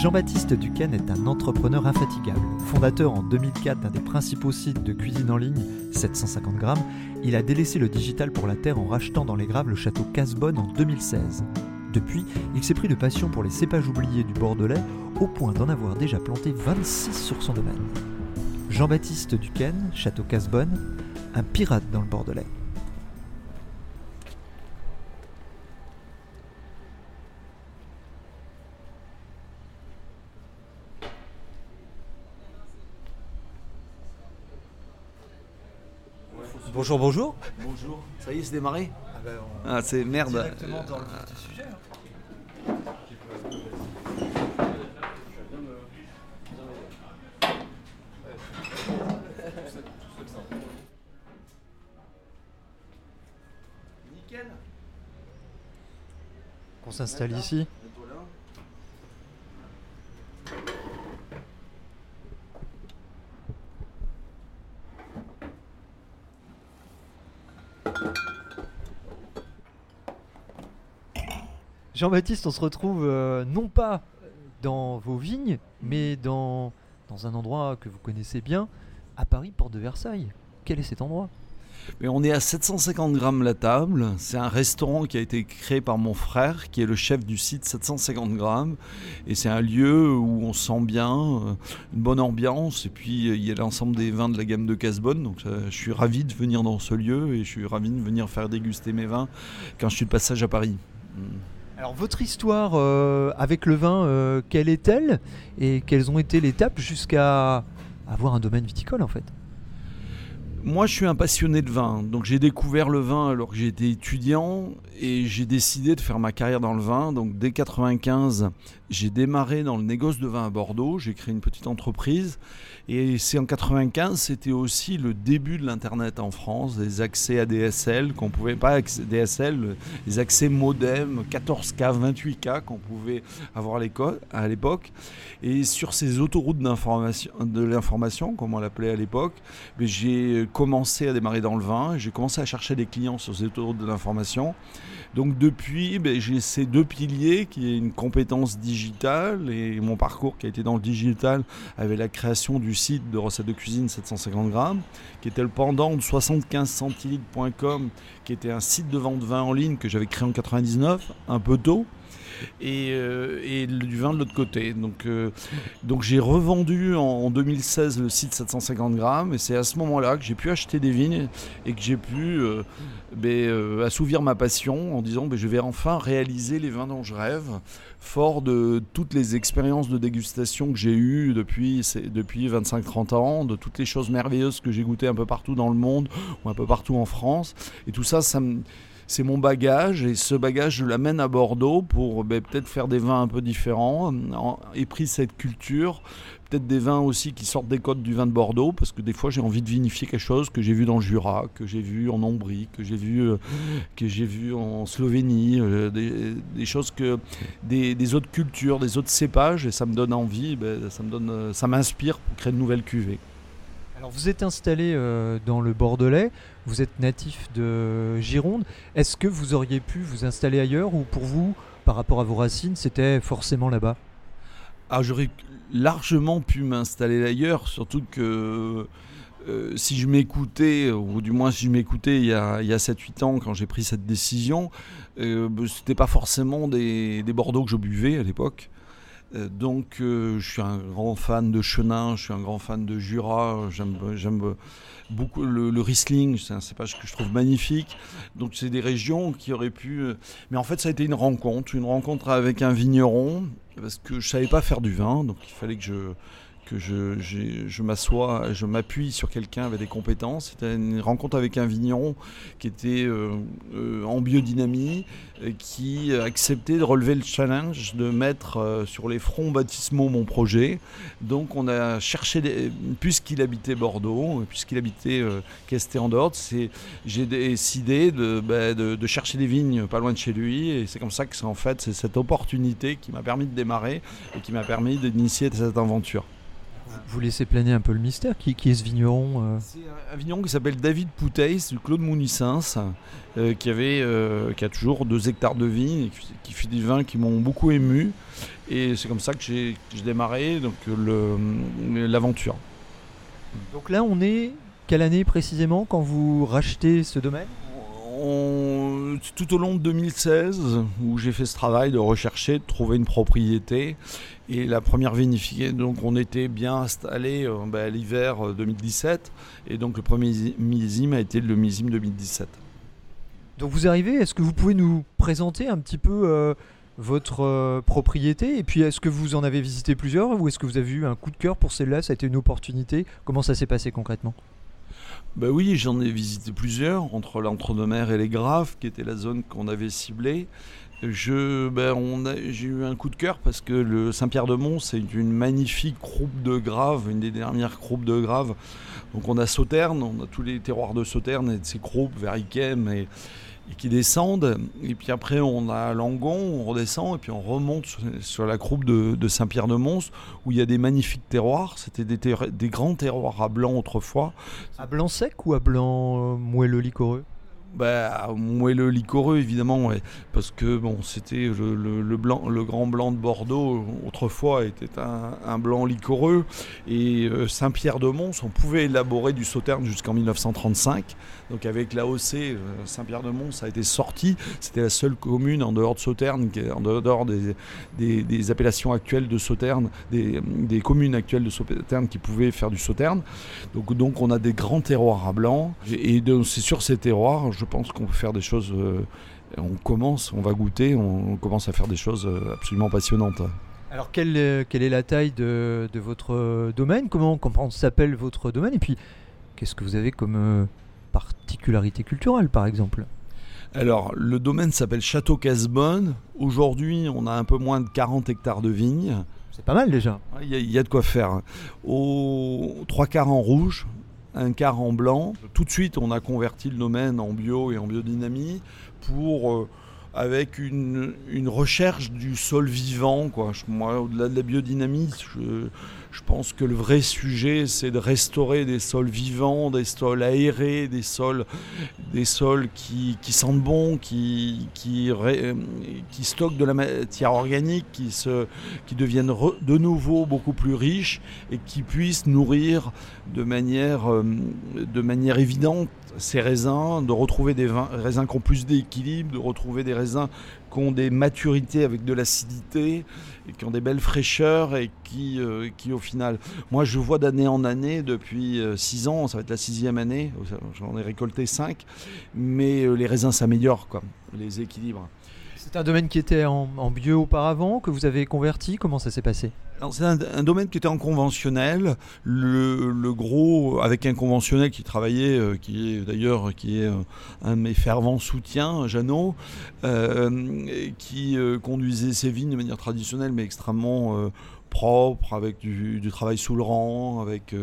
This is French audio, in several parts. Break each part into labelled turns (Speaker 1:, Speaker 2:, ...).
Speaker 1: Jean-Baptiste Duquesne est un entrepreneur infatigable. Fondateur en 2004 d'un des principaux sites de cuisine en ligne, 750 grammes, il a délaissé le digital pour la terre en rachetant dans les Graves le château Casbonne en 2016. Depuis, il s'est pris de passion pour les cépages oubliés du Bordelais, au point d'en avoir déjà planté 26 sur son domaine. Jean-Baptiste Duquesne, château Casbonne, un pirate dans le Bordelais. Bonjour, bonjour.
Speaker 2: Bonjour. Ça y est, c'est démarré Ah, c'est merde.
Speaker 1: Directement dans le vif du sujet.
Speaker 2: Nickel.
Speaker 1: On s'installe ici. Jean-Baptiste, on se retrouve euh, non pas dans vos vignes, mais dans, un endroit que vous connaissez bien, à Paris, porte de Versailles. Quel est cet endroit?
Speaker 2: Mais on est à 750 grammes la table. C'est un restaurant qui a été créé par mon frère, qui est le chef du site 750 grammes. Et c'est un lieu où on se sent bien, euh, une bonne ambiance. Et puis euh, il y a l'ensemble des vins de la gamme de Casbonne. Donc je suis ravi de venir dans ce lieu et je suis ravi de venir faire déguster mes vins quand je suis de passage à Paris.
Speaker 1: Alors votre histoire euh, avec le vin, euh, quelle est-elle Et quelles ont été les étapes jusqu'à avoir un domaine viticole en fait?
Speaker 2: Moi, je suis un passionné de vin. Donc, j'ai découvert le vin alors que j'étais étudiant et j'ai décidé de faire ma carrière dans le vin. Donc, dès 95, j'ai démarré dans le négoce de vin à Bordeaux. J'ai créé une petite entreprise. Et c'est en 95, c'était aussi le début de l'Internet en France, des accès ADSL qu'on pouvait pas, DSL, les accès modem 14K, 28K qu'on pouvait avoir à à l'époque. Et sur ces autoroutes de l'information, comme on l'appelait à l'époque, mais j'ai commencé à démarrer dans le vin, j'ai commencé à chercher des clients sur ces autoroutes de l'information. Donc depuis, ben, j'ai ces deux piliers qui est une compétence digitale et mon parcours qui a été dans le digital avec la création du site de recettes de cuisine 750 grammes, qui était le pendant de 75centilitres.com, qui était un site de vente de vin en ligne que j'avais créé en 99, un peu tôt. Et, euh, du vin de l'autre côté. Donc, euh, donc j'ai revendu en, en 2016 le site 750 grammes et c'est à ce moment-là que j'ai pu acheter des vignes et que j'ai pu euh, euh, assouvir ma passion en disant je vais enfin réaliser les vins dont je rêve, fort de toutes les expériences de dégustation que j'ai eues depuis, depuis 25-30 ans, de toutes les choses merveilleuses que j'ai goûtées un peu partout dans le monde ou un peu partout en France. Et tout ça, ça me c'est mon bagage et ce bagage je l'amène à Bordeaux pour ben, peut-être faire des vins un peu différents en- et pris cette culture peut-être des vins aussi qui sortent des codes du vin de Bordeaux parce que des fois j'ai envie de vinifier quelque chose que j'ai vu dans le Jura que j'ai vu en Ombrie que j'ai vu euh, que j'ai vu en Slovénie euh, des, choses que des, autres cultures des autres cépages et ça me donne envie ben, ça me donne ça m'inspire pour créer de nouvelles cuvées
Speaker 1: Alors vous êtes installé euh, dans le Bordelais, vous êtes natif de Gironde. Est-ce que vous auriez pu vous installer ailleurs ou pour vous, par rapport à vos racines, c'était forcément là-bas?
Speaker 2: Ah, j'aurais largement pu m'installer ailleurs, surtout que euh, si je m'écoutais, ou du moins si je m'écoutais il y a, il y a 7-8 ans quand j'ai pris cette décision, euh, c'était pas forcément des Bordeaux que je buvais à l'époque. Euh, donc euh, je suis un grand fan de Chenin, je suis un grand fan de Jura, j'aime beaucoup le, Riesling, c'est un cépage que je trouve magnifique. Donc c'est des régions qui auraient pu... euh, Mais en fait ça a été une rencontre, une rencontre avec un vigneron, parce que je savais pas faire du vin, donc il fallait que je, que je, je m'assois, je m'appuie sur quelqu'un avec des compétences. C'était une rencontre avec un vigneron qui était euh, euh, en biodynamie, qui acceptait de relever le challenge de mettre euh, sur les fronts baptismaux mon projet. Donc on a cherché, puisqu'il habitait Bordeaux, puisqu'il habitait Casté-en-Dorte, c'est, j'ai décidé de, bah, de, de chercher des vignes pas loin de chez lui. Et c'est comme ça que en fait c'est cette opportunité qui m'a permis de démarrer et qui m'a permis d'initier cette aventure.
Speaker 1: Vous laissez planer un peu le mystère. Qui, qui est ce vigneron euh
Speaker 2: C'est un- un vigneron qui s'appelle David Pouteis du Claude Mounissens, euh, qui, avait, euh, qui a toujours deux hectares de vignes et qui, qui fait des vins qui m'ont beaucoup ému. Et c'est comme ça que j'ai démarré donc, l'aventure.
Speaker 1: Donc là, on est quelle année précisément quand vous rachetez ce domaine?
Speaker 2: On- tout au long de 2016, où j'ai fait ce travail de rechercher, de trouver une propriété. Et la première vinifiée, donc on était bien installé euh, bah, à l'hiver euh, 2017. Et donc le premier millésime a été le millésime 2017.
Speaker 1: Donc vous arrivez, est-ce que vous pouvez nous présenter un petit peu euh, votre euh, propriété Et puis est-ce que vous en avez visité plusieurs ou est-ce que vous avez eu un coup de cœur pour celle-là? Ça a été une opportunité? Comment ça s'est passé concrètement?
Speaker 2: Bah oui, j'en ai visité plusieurs, entre l'Entre-deux-Mers et les Graves, qui était la zone qu'on avait ciblée. Je, a- j'ai eu un coup de cœur parce que le Saint-Pierre-de-Mont, c'est une magnifique croupe de graves, une des dernières croupes de graves. Donc on a Sauterne, on a tous les terroirs de Sauterne et de ces croupes et, et qui descendent. Et puis après, on a Langon, on redescend et puis on remonte sur, sur la croupe de, de Saint-Pierre-de-Mons où il y a des magnifiques terroirs. C'était des, grands terroirs à blanc autrefois.
Speaker 1: À blanc sec ou à blanc euh, moelleux liquoreux
Speaker 2: Bah, moelleux liquoreux évidemment, ouais, parce que bon, c'était le, le- le blanc, le grand blanc de Bordeaux autrefois était un, un blanc liquoreux et euh, Saint-Pierre-de-Mons, on pouvait élaborer du sauterne jusqu'en 1935. Donc avec l'AOC, euh, Saint-Pierre-de-Mons ça a été sorti. C'était la seule commune en dehors de Sauterne, qui est en dehors des, appellations actuelles de Sauterne, des, communes actuelles de Sauterne qui pouvaient faire du sauterne. Donc, donc on a des grands terroirs à blanc. Et c'est sur ces terroirs, je pense qu'on peut faire des choses. euh, on commence, on va goûter, on, commence à faire des choses euh, absolument passionnantes.
Speaker 1: Alors quelle, quelle est la taille de, de votre domaine? Comment, comment s'appelle votre domaine? Et puis qu'est-ce que vous avez comme euh, particularité culturelle par exemple
Speaker 2: Alors, le domaine s'appelle Château Casbonne. Aujourd'hui, on a un peu moins de 40 hectares de vignes.
Speaker 1: C'est pas mal déjà.
Speaker 2: Il y, a- il y a de quoi faire. Au trois quarts en rouge, un quart en blanc. Tout de suite, on a converti le domaine en bio et en biodynamie pour, euh, avec une, recherche du sol vivant. Quoi. Moi, au-delà de la biodynamie, je, pense que le vrai sujet, c'est de restaurer des sols vivants, des sols aérés, des sols, des sols qui, sentent bon, qui, stockent de la matière organique, qui, deviennent de nouveau beaucoup plus riches et qui puissent nourrir de manière, euh, de manière évidente ces raisins, de retrouver des vins- raisins qui ont plus d'équilibre, de retrouver des raisins qui ont des maturités avec de l'acidité et qui ont des belles fraîcheurs et qui, euh, qui au final, moi je vois d'année en année depuis 6 ans, ça va être la sixième année, j'en ai récolté 5, mais euh, les raisins s'améliorent, les équilibres.
Speaker 1: C'est un domaine qui était en, en bio auparavant, que vous avez converti. Comment ça s'est passé?
Speaker 2: C'est un, domaine qui était en conventionnel. Le, gros, avec un conventionnel qui travaillait, euh, qui est d'ailleurs qui est euh, un de mes fervents soutiens, Jeannot, euh, qui conduisait ses vignes de manière traditionnelle, mais extrêmement propre, avec du, travail sous le rang, avec,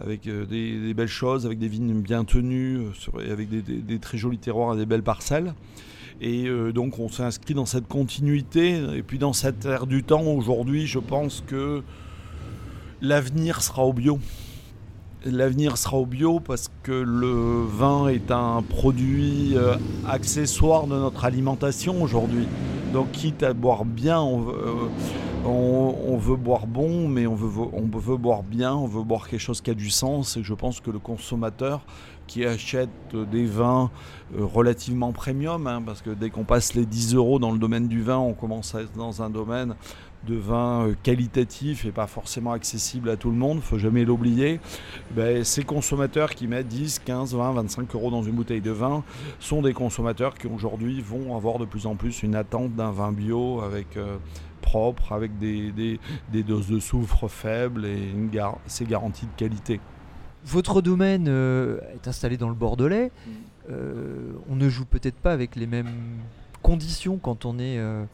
Speaker 2: avec des, belles choses, avec des vignes bien tenues, avec des- des très jolis terroirs et des belles parcelles. Et euh, donc on s'est inscrit dans cette continuité. Et puis dans cette ère du temps, aujourd'hui, je pense que l'avenir sera au bio. L'avenir sera au bio parce que le vin est un produit euh, accessoire de notre alimentation aujourd'hui. Donc quitte à boire bien, on veut, euh, boire bon, mais on veut, on veut boire bien, on veut boire quelque chose qui a du sens. Et je pense que le consommateur qui achète des vins euh, relativement premium, hein, parce que dès qu'on passe les 10 euros dans le domaine du vin, on commence à être dans un domaine de vin euh, qualitatif et pas forcément accessible à tout le monde, faut jamais l'oublier. Ben, ces consommateurs qui mettent 10, 15, 20, 25 euros dans une bouteille de vin sont des consommateurs qui aujourd'hui vont avoir de plus en plus une attente d'un vin bio avec euh, propre, avec des, des- des doses de soufre faibles et une gar- c'est garanti de qualité.
Speaker 1: Votre domaine euh, est installé dans le Bordelais.
Speaker 2: Mm.
Speaker 1: Euh, on ne joue peut-être pas avec les mêmes conditions quand on est euh,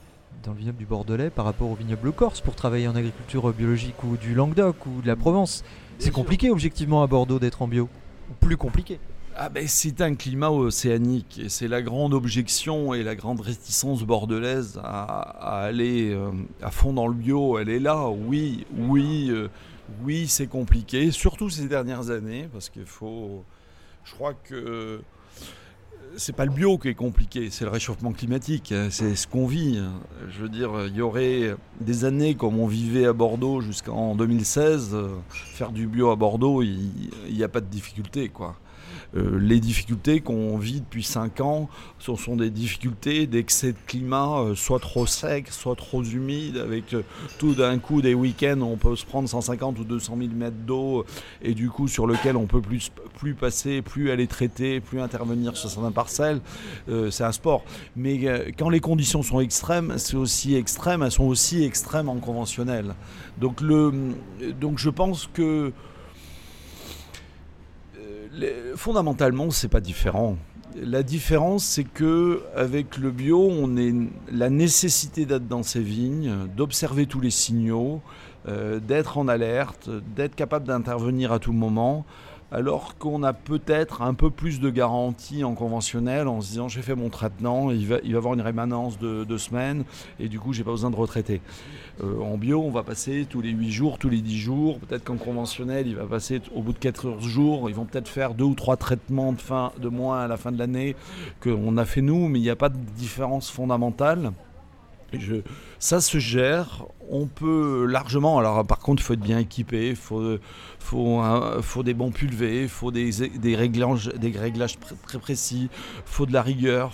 Speaker 1: dans le vignoble du Bordelais par rapport au vignoble corse pour travailler en agriculture biologique ou du Languedoc ou de la Provence. C'est
Speaker 2: sûr.
Speaker 1: compliqué objectivement à Bordeaux d'être en bio. Ou plus compliqué.
Speaker 2: Ah ben, c'est un climat océanique et c'est la grande objection et la grande réticence bordelaise à, à aller euh, à fond dans le bio. Elle est là, oui, oui, euh, oui, c'est compliqué, surtout ces dernières années parce qu'il faut. Je crois que euh, c'est pas le bio qui est compliqué, c'est le réchauffement climatique, hein, c'est ce qu'on vit. hein. Je veux dire, il y aurait des années comme on vivait à Bordeaux jusqu'en 2016, euh, faire du bio à Bordeaux, il n'y a pas de difficulté, quoi. Euh, les difficultés qu'on vit depuis 5 ans, ce sont des difficultés d'excès de climat, euh, soit trop sec, soit trop humide, avec euh, tout d'un coup des week-ends on peut se prendre 150 ou 200 000 mètres d'eau, et du coup sur lequel on peut plus, plus passer, plus aller traiter, plus intervenir sur certaines parcelles. C'est un sport. Mais quand les conditions sont extrêmes, c'est aussi extrême, elles sont aussi extrêmes en conventionnel. Donc, le, donc je pense que fondamentalement, c'est pas différent. La différence, c'est que avec le bio, on est la nécessité d'être dans ces vignes, d'observer tous les signaux, euh, d'être en alerte, d'être capable d'intervenir à tout moment, alors qu'on a peut-être un peu plus de garantie en conventionnel en se disant j'ai fait mon traitement, il va, il va avoir une rémanence de deux semaines et du coup j'ai pas besoin de retraiter. Euh, en bio, on va passer tous les 8 jours, tous les 10 jours. Peut-être qu'en conventionnel, il va passer au bout de 14 jours. Ils vont peut-être faire deux ou trois traitements de, fin, de moins à la fin de l'année qu'on a fait nous, mais il n'y a pas de différence fondamentale. Je- ça se gère, on peut largement. Alors, par contre, il faut être bien équipé, il faut, faut, des bons pulvés, il faut des, des réglages, des réglages très précis, il faut de la rigueur.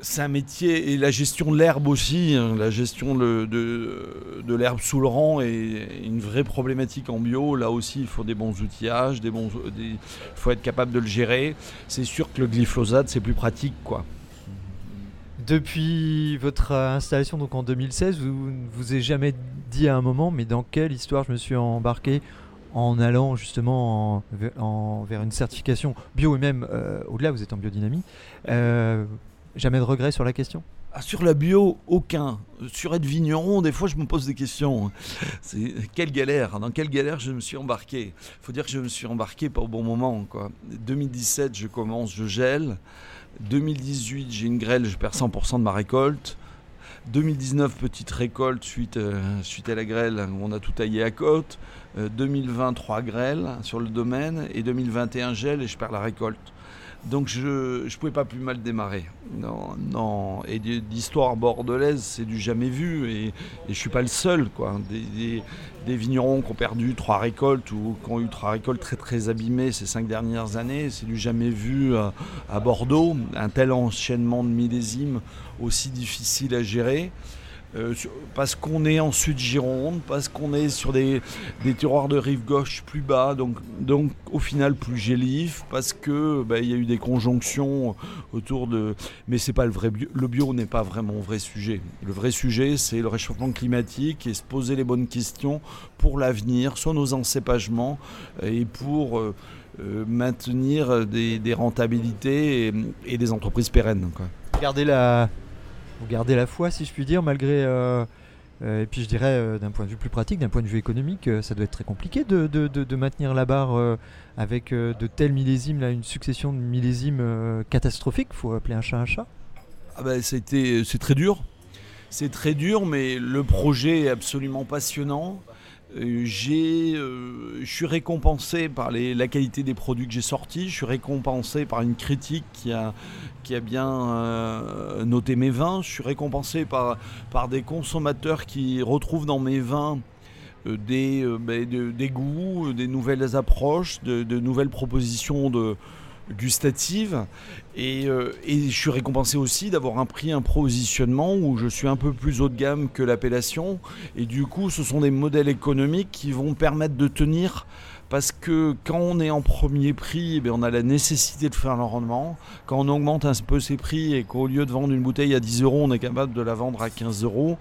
Speaker 2: C'est un métier et la gestion de l'herbe aussi, hein, la gestion de, de, l'herbe sous le rang est une vraie problématique en bio. Là aussi, il faut des bons outillages, des- il faut être capable de le gérer. C'est sûr que le glyphosate, c'est plus pratique, quoi.
Speaker 1: Depuis votre installation donc en 2016, vous ne vous avez jamais dit à un moment, mais dans quelle histoire je me suis embarqué en allant justement en- ve- en- vers une certification bio et même euh, au-delà, vous êtes en biodynamie. Euh, jamais de regret sur la question?
Speaker 2: Ah, sur la bio, aucun. Sur être vigneron, des fois, je me pose des questions. Quelle galère Dans quelle galère je me suis embarqué? Faut dire que je me suis embarqué pas au bon moment. Quoi. 2017, je commence, je gèle. 2018, j'ai une grêle, je perds 100% de ma récolte. 2019, petite récolte suite, euh, suite à la grêle, on a tout taillé à côte. Euh, 2020, trois grêles sur le domaine. Et 2021, gel et je perds la récolte. Donc je ne pouvais pas plus mal démarrer. Non, non. Et d'histoire bordelaise, c'est du jamais vu. Et, je suis pas le seul. Quoi. Des, des- vignerons qui ont perdu trois récoltes ou qui ont eu trois récoltes très très abîmées ces cinq dernières années, c'est du jamais vu à, à Bordeaux. Un tel enchaînement de millésimes aussi difficile à gérer. Euh, parce qu'on est en sud Gironde, parce qu'on est sur des, des terroirs de rive gauche plus bas, donc, donc au final plus gélif, parce que bah, il y a eu des conjonctions autour de. Mais c'est pas le vrai bio. Le bio n'est pas vraiment vrai sujet. Le vrai sujet, c'est le réchauffement climatique et se poser les bonnes questions pour l'avenir, sur nos encépagements et pour euh, euh, maintenir des, rentabilités et, des entreprises pérennes. Quoi.
Speaker 1: Gardez la, vous gardez la foi, si je puis dire, malgré. euh, euh, et puis je dirais, euh, d'un point de vue plus pratique, d'un point de vue économique, ça doit être très compliqué de, maintenir la barre avec de tels millésimes, là, une succession de millésimes catastrophiques. faut appeler un chat un chat.
Speaker 2: Ah bah, c'est très dur. C'est très dur, mais le projet est absolument passionnant. Euh, j'ai, euh, je suis récompensé par les- la qualité des produits que j'ai sortis. Je suis récompensé par une critique qui a, qui a bien euh, noté mes vins. Je suis récompensé par, par des consommateurs qui retrouvent dans mes vins des, ben, de- des goûts, des nouvelles approches, de nouvelles propositions de, gustative. Et, euh, et je suis récompensé aussi d'avoir un prix, un positionnement où je suis un peu plus haut de gamme que l'appellation. Et du coup, ce sont des modèles économiques qui vont permettre de tenir parce que quand on est en premier prix, eh on a la nécessité de faire le rendement. Quand on augmente un peu ses prix et qu'au lieu de vendre une bouteille à 10 euros, on est capable de la vendre à 15 euros,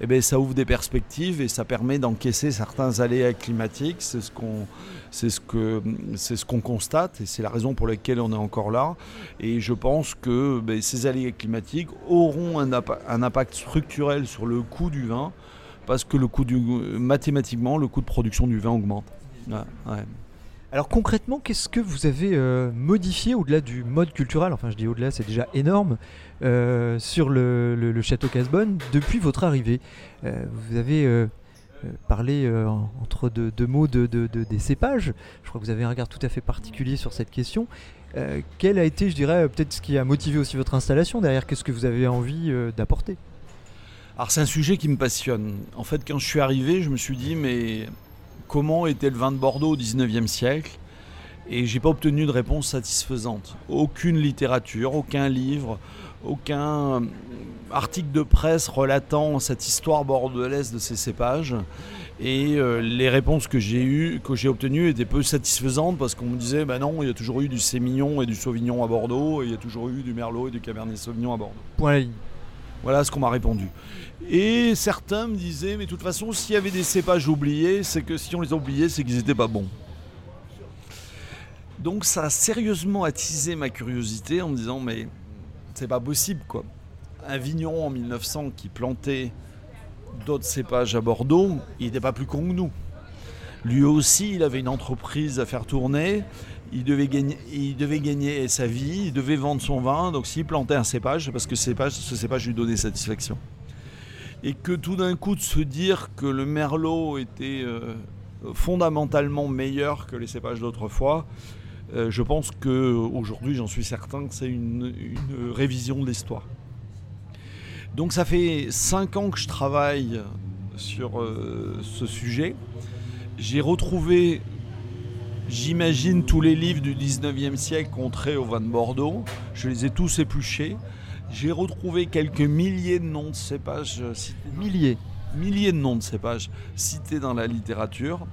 Speaker 2: eh ça ouvre des perspectives et ça permet d'encaisser certains aléas climatiques. C'est ce qu'on c'est ce que c'est ce qu'on constate et c'est la raison pour laquelle on est encore là. Et je pense que ben, ces aléas climatiques auront un, impact structurel sur le coût du vin parce que le coût du mathématiquement le coût de production du vin augmente.
Speaker 1: Alors concrètement, qu'est-ce que vous avez euh, modifié au-delà du mode culturel Enfin, je dis au-delà, c'est déjà énorme euh, sur le, château Casbonne depuis votre arrivée? Euh, vous avez parlé entre deux, mots de, des cépages. Je crois que vous avez un regard tout à fait particulier sur cette question. quel a été, je dirais, peut-être ce qui a motivé aussi votre installation derrière? Qu'est-ce que vous avez envie d'apporter?
Speaker 2: Alors c'est un sujet qui me passionne. En fait, quand je suis arrivé, je me suis dit, mais comment était le vin de Bordeaux au 19e siècle? Et j'ai pas obtenu de réponse satisfaisante. Aucune littérature, aucun livre, aucun euh, article de presse relatant cette histoire bordelaise de ces cépages. Et euh, les réponses que j'ai eues, que j'ai obtenues étaient peu satisfaisantes parce qu'on me disait ben non, il y a toujours eu du Sémillon et du Sauvignon à Bordeaux, et il y a toujours eu du Merlot et du Cabernet Sauvignon à Bordeaux.
Speaker 1: Point
Speaker 2: voilà ce qu'on m'a répondu. Et certains me disaient, mais de toute façon, s'il y avait des cépages oubliés, c'est que si on les a oubliés, c'est qu'ils n'étaient pas bons. Donc ça a sérieusement attisé ma curiosité en me disant, mais c'est pas possible quoi. Un vigneron en 1900 qui plantait d'autres cépages à Bordeaux, il n'était pas plus con que nous. Lui aussi, il avait une entreprise à faire tourner il devait, gagner, sa vie, il devait vendre son vin. Donc s'il plantait un cépage, c'est parce que ce cépage lui donnait satisfaction. Et que tout d'un coup de se dire que le merlot était euh, fondamentalement meilleur que les cépages d'autrefois, euh, je pense qu'aujourd'hui, j'en suis certain que c'est une, révision de l'histoire. Donc ça fait cinq ans que je travaille sur euh, ce sujet. J'ai retrouvé J'imagine tous les livres du 19e siècle contrés au vin de Bordeaux. Je les ai tous épluchés. J'ai retrouvé quelques milliers de noms de cépages euh, cités.
Speaker 1: Milliers
Speaker 2: Milliers de noms de cépages cités dans la littérature.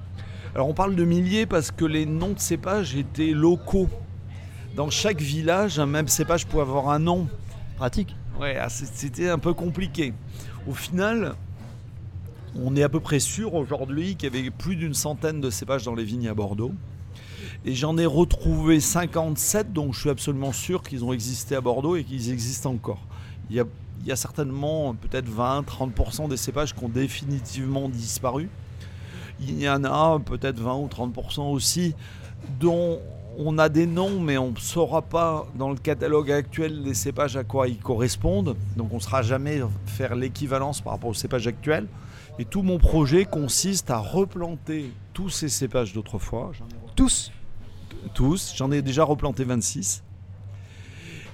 Speaker 2: Alors on parle de milliers parce que les noms de cépages étaient locaux. Dans chaque village, un même cépage pouvait avoir un nom.
Speaker 1: Pratique.
Speaker 2: Ouais, ah, c'était un peu compliqué. Au final, on est à peu près sûr aujourd'hui qu'il y avait plus d'une centaine de cépages dans les vignes à Bordeaux. Et j'en ai retrouvé 57, donc je suis absolument sûr qu'ils ont existé à Bordeaux et qu'ils existent encore. Il y a, certainement peut-être 20-30% des cépages qui ont définitivement disparu. Il y en a peut-être 20 ou 30% aussi dont on a des noms, mais on ne saura pas dans le catalogue actuel des cépages à quoi ils correspondent. Donc on ne saura jamais faire l'équivalence par rapport aux cépages actuels. Et tout mon projet consiste à replanter tous ces cépages d'autrefois.
Speaker 1: Tous
Speaker 2: tous. J'en ai déjà replanté 26.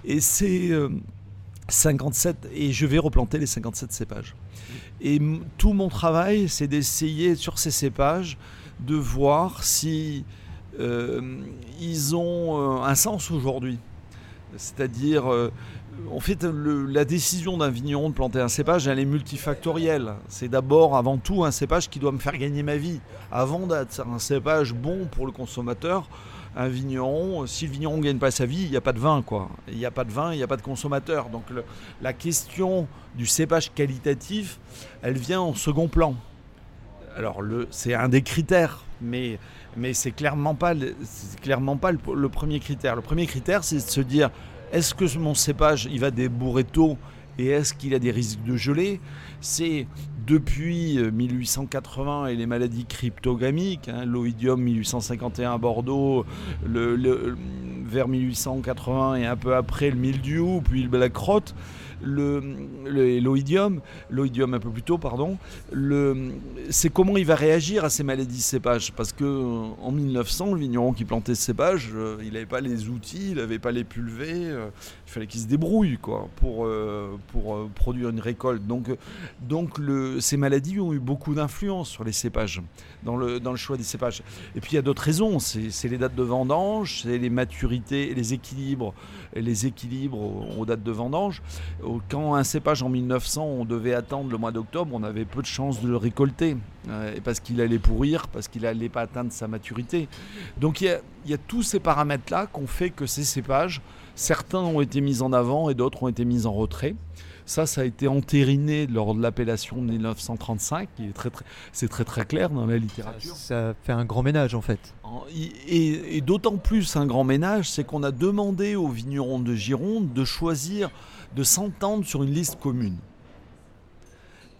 Speaker 2: Et c'est 57, euh, et je vais replanter les 57 cépages. Et tout mon travail, c'est d'essayer sur ces cépages de voir si ils ont euh, un sens aujourd'hui. C'est-à-dire, en fait, la décision d'un vigneron de planter un cépage, elle est multifactorielle. C'est d'abord, avant tout, un cépage qui doit me faire gagner ma vie. Avant d'être un cépage bon pour le consommateur, un vigneron, si le vigneron ne gagne pas sa vie, il n'y a pas de vin, quoi. Il n'y a pas de vin, il n'y a pas de consommateur. Donc la question du cépage qualitatif, elle vient en second plan. Alors c'est un des critères, mais, mais c'est clairement pas, clairement pas le, premier critère. Le premier critère, c'est de se dire, est-ce que mon cépage, il va débourrer tôt et est-ce qu'il a des risques de gelée C'est depuis 1880 euh, et les maladies cryptogamiques, hein, l'oïdium 1851 à Bordeaux, vers 1880 et un peu après le mildiou, puis l'oïdium, l'oïdium un peu plus tôt, pardon, c'est comment il va réagir à ces maladies cépages. Parce que en 1900, le vigneron qui plantait ce cépage, euh, il n'avait pas les outils, il n'avait pas les pulvés, euh, il fallait qu'il se débrouille quoi, pour, pour produire une récolte. Donc, donc le, ces maladies ont eu beaucoup d'influence sur les cépages, dans le, dans le choix des cépages. Et puis il y a d'autres raisons, c'est les dates de vendange, c'est les maturités maturité, les équilibres, les équilibres aux, dates de vendange. Quand un cépage en 1900, on devait attendre le mois d'octobre, on avait peu de chances de le récolter euh, parce qu'il allait pourrir, parce qu'il n'allait pas atteindre sa maturité. Donc il y a, tous ces paramètres-là qui ont fait que ces cépages, certains ont été mis en avant et d'autres ont été mis en retrait. Ça, ça a été entériné lors de l'appellation de 1935, qui est très, très, c'est très très clair dans la littérature.
Speaker 1: Ça, fait un grand ménage en fait.
Speaker 2: Et, d'autant plus un grand ménage, c'est qu'on a demandé aux vignerons de Gironde de choisir, de s'entendre sur une liste commune.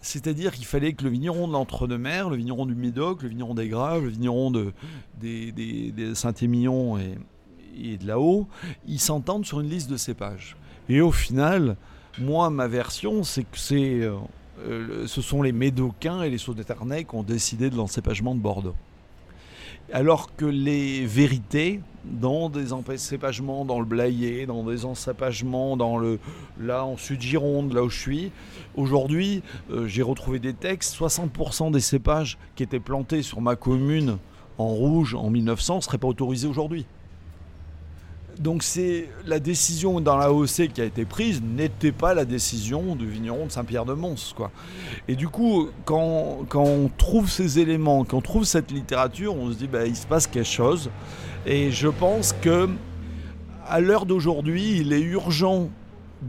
Speaker 2: C'est-à-dire qu'il fallait que le vigneron de l'Entre-deux-Mers, le vigneron du Médoc, le vigneron des Graves, le vigneron de, des, Saint-Émilion et, de là-haut, ils s'entendent sur une liste de cépages. Et au final, moi, ma version, c'est que c'est, euh, euh, ce sont les Médocains et les Sauternais qui ont décidé de l'encépagement de Bordeaux. Alors que les vérités, dans des encépagements dans le Blayais, dans des encépagements dans le, là en Sud-Gironde, là où je suis, aujourd'hui, euh, j'ai retrouvé des textes, 60% des cépages qui étaient plantés sur ma commune en rouge en 1900 ne seraient pas autorisés aujourd'hui. Donc c'est la décision dans la OC qui a été prise n'était pas la décision du vigneron de Saint-Pierre-de-Mons. Quoi. Et du coup, quand, on trouve ces éléments, quand on trouve cette littérature, on se dit bah, il se passe quelque chose. Et je pense que à l'heure d'aujourd'hui, il est urgent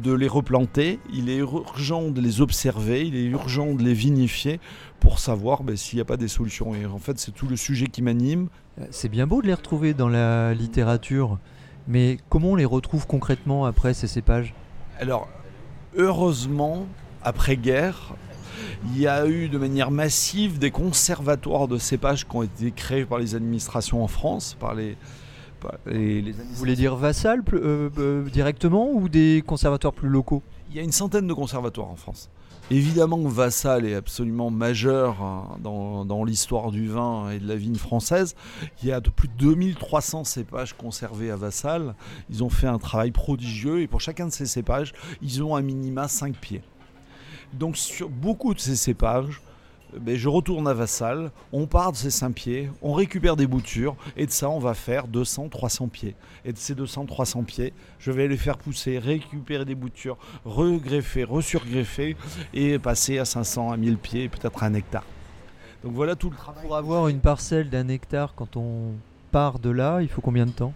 Speaker 2: de les replanter, il est urgent de les observer, il est urgent de les vinifier pour savoir bah, s'il n'y a pas des solutions. Et en fait, c'est tout le sujet qui m'anime.
Speaker 1: C'est bien beau de les retrouver dans la littérature. Mais comment on les retrouve concrètement après ces cépages?
Speaker 2: Alors, heureusement, après-guerre, il y a eu de manière massive des conservatoires de cépages qui ont été créés par les administrations en France, par les,
Speaker 1: Vous voulez dire Vassal euh, euh, directement ou des conservatoires plus locaux?
Speaker 2: Il y a une centaine de conservatoires en France. Évidemment, Vassal est absolument majeur hein, dans, l'histoire du vin et de la vigne française. Il y a de plus de 2300 cépages conservés à Vassal. Ils ont fait un travail prodigieux et pour chacun de ces cépages, ils ont un minima 5 pieds. Donc sur beaucoup de ces cépages, ben, je retourne à Vassal, on part de ces 5 pieds, on récupère des boutures, et de ça, on va faire 200, 300 pieds. Et de ces 200, 300 pieds, je vais les faire pousser, récupérer des boutures, regreffer, resurgreffer, et passer à 500, à 1000 pieds, peut-être à un hectare. Donc voilà tout le travail.
Speaker 1: Pour avoir une parcelle d'un hectare, quand on part de là, il faut combien de temps?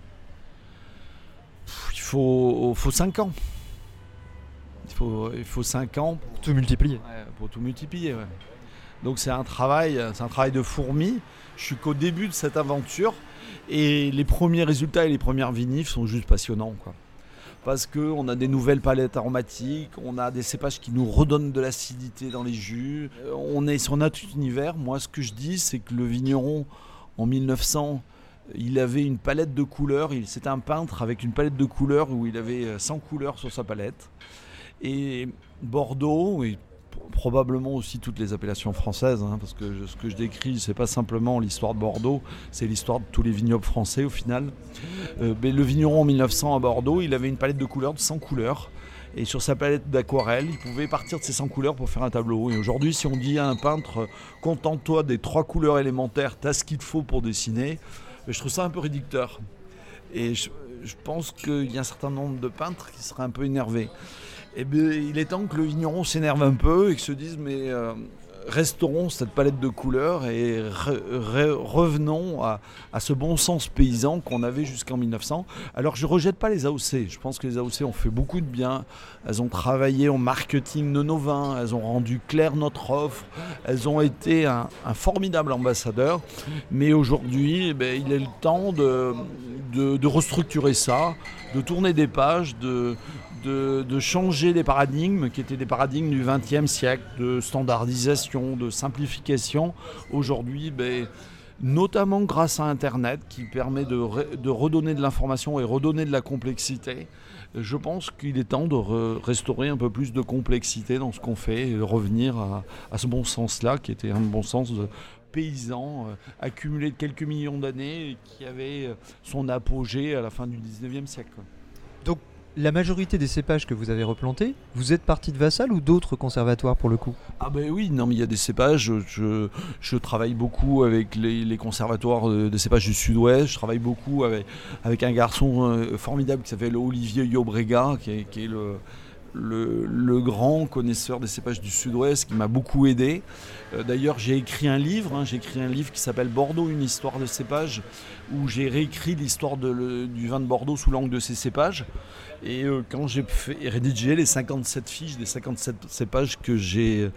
Speaker 2: Il faut, faut 5 ans. Il faut, il faut 5 ans.
Speaker 1: Pour tout multiplier.
Speaker 2: pour tout multiplier, ouais. Donc c'est un travail, c'est un travail de fourmi. Je suis qu'au début de cette aventure et les premiers résultats et les premières vinifs sont juste passionnants. Quoi. Parce qu'on a des nouvelles palettes aromatiques, on a des cépages qui nous redonnent de l'acidité dans les jus. Euh, on est sur notre univers. Moi, ce que je dis, c'est que le vigneron, en 1900, il avait une palette de couleurs. C'était un peintre avec une palette de couleurs où il avait 100 couleurs sur sa palette. Et Bordeaux, et probablement aussi toutes les appellations françaises, hein, parce que ce que je décris, c'est pas simplement l'histoire de Bordeaux, c'est l'histoire de tous les vignobles français au final. Euh, le vigneron en 1900 à Bordeaux, il avait une palette de couleurs de 100 couleurs. Et sur sa palette d'aquarelle, il pouvait partir de ces 100 couleurs pour faire un tableau. Et aujourd'hui, si on dit à un peintre, contente-toi des trois couleurs élémentaires, t'as ce qu'il faut pour dessiner, je trouve ça un peu réducteur. Et je pense qu'il y a un certain nombre de peintres qui seraient un peu énervés. Eh bien, il est temps que le vigneron s'énerve un peu et que se dise mais euh, restaurons cette palette de couleurs et revenons à, ce bon sens paysan qu'on avait jusqu'en 1900. Alors je ne rejette pas les AOC, je pense que les AOC ont fait beaucoup de bien, elles ont travaillé au marketing de nos vins, elles ont rendu clair notre offre, elles ont été un, formidable ambassadeur, mais aujourd'hui eh ben, il est le temps de, de restructurer ça, de tourner des pages, de, de, changer les paradigmes qui étaient des paradigmes du XXe siècle, de standardisation, de simplification. Aujourd'hui, ben, notamment grâce à Internet qui permet de, redonner de l'information et redonner de la complexité, je pense qu'il est temps de restaurer un peu plus de complexité dans ce qu'on fait et revenir à, ce bon sens-là qui était un bon sens de paysan euh, accumulé de quelques millions d'années et qui avait son apogée à la fin du 19e siècle.
Speaker 1: La majorité des cépages que vous avez replantés, vous êtes parti de Vassal ou d'autres conservatoires pour le coup?
Speaker 2: Ah ben oui, non mais il y a des cépages, je, travaille beaucoup avec les, conservatoires de, de cépages du sud-ouest, je travaille beaucoup avec, un garçon euh, formidable qui s'appelle Olivier Yobrega, qui est le, le, grand connaisseur des cépages du sud-ouest, qui m'a beaucoup aidé. Euh, D'ailleurs j'ai écrit un livre, hein, j'ai écrit un livre qui s'appelle Bordeaux, une histoire de cépages, où j'ai réécrit l'histoire du vin de Bordeaux sous l'angle de ces cépages. Et euh, quand j'ai rédigé les 57 fiches des 57 cépages que j'ai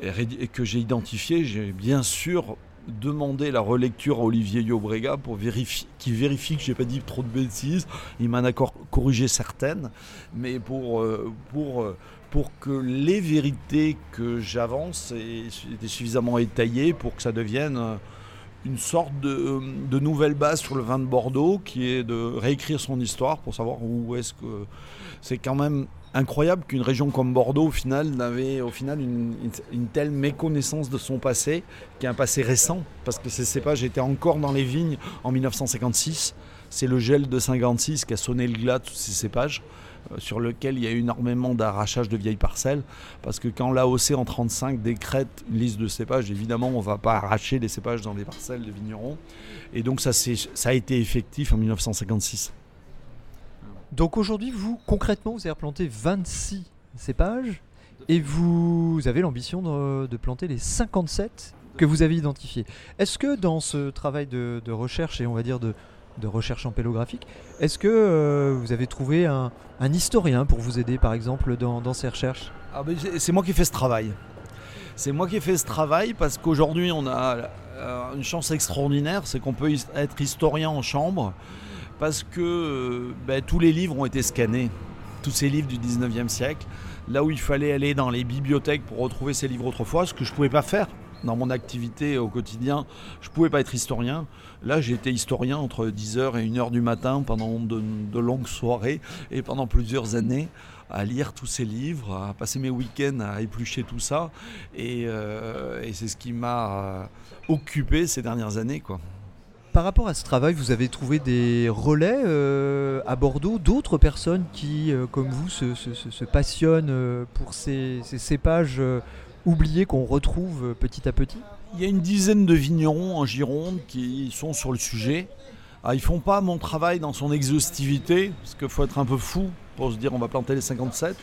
Speaker 2: et rédi- et que j'ai identifié, j'ai bien sûr demandé la relecture à Olivier Yobrega pour vérifier, qui vérifie que j'ai pas dit trop de bêtises. Il m'en a cor- corrigé certaines, mais pour, euh, pour, euh, pour que les vérités que j'avance aient été suffisamment étayées pour que ça devienne euh, une sorte de, de nouvelle base sur le vin de Bordeaux qui est de réécrire son histoire pour savoir où est-ce que c'est quand même incroyable qu'une région comme Bordeaux, au final, n'avait au final une, telle méconnaissance de son passé, qui est un passé récent, parce que ces cépages étaient encore dans les vignes en 1956. C'est le gel de 56 qui a sonné le glas de tous ces cépages, euh, sur lequel il y a eu énormément d'arrachage de vieilles parcelles, parce que quand l'AOC en 35 décrète une liste de cépages, évidemment, on ne va pas arracher des cépages dans des parcelles de vignerons. Et donc ça, ça a été effectif en 1956.
Speaker 1: Donc aujourd'hui, vous, concrètement, vous avez replanté 26 cépages et vous avez l'ambition de, planter les 57 que vous avez identifiés. Est-ce que dans ce travail de, recherche et on va dire de, recherche ampélographique, est-ce que euh, vous avez trouvé un, historien pour vous aider par exemple dans, ces recherches?
Speaker 2: Ah c'est- moi qui ai fait ce travail. C'est moi qui ai fait ce travail parce qu'aujourd'hui on a euh, une chance extraordinaire, c'est qu'on peut être historien en chambre parce que euh, ben, tous les livres ont été scannés, tous ces livres du 19e siècle, là où il fallait aller dans les bibliothèques pour retrouver ces livres autrefois, ce que je ne pouvais pas faire dans mon activité au quotidien, je ne pouvais pas être historien. Là, j'ai été historien entre 10h et 1h du matin pendant de, longues soirées et pendant plusieurs années à lire tous ces livres, à passer mes week-ends à éplucher tout ça. Et, euh, et c'est ce qui m'a occupé ces dernières années. Quoi.
Speaker 1: Par rapport à ce travail, vous avez trouvé des relais euh, à Bordeaux, d'autres personnes qui, euh, comme vous, se, passionnent euh, pour ces, cépages oubliés qu'on retrouve petit à petit?
Speaker 2: Il y a une dizaine de vignerons en Gironde qui sont sur le sujet. Ah, ils font pas mon travail dans son exhaustivité, parce qu'il faut être un peu fou pour se dire on va planter les 57.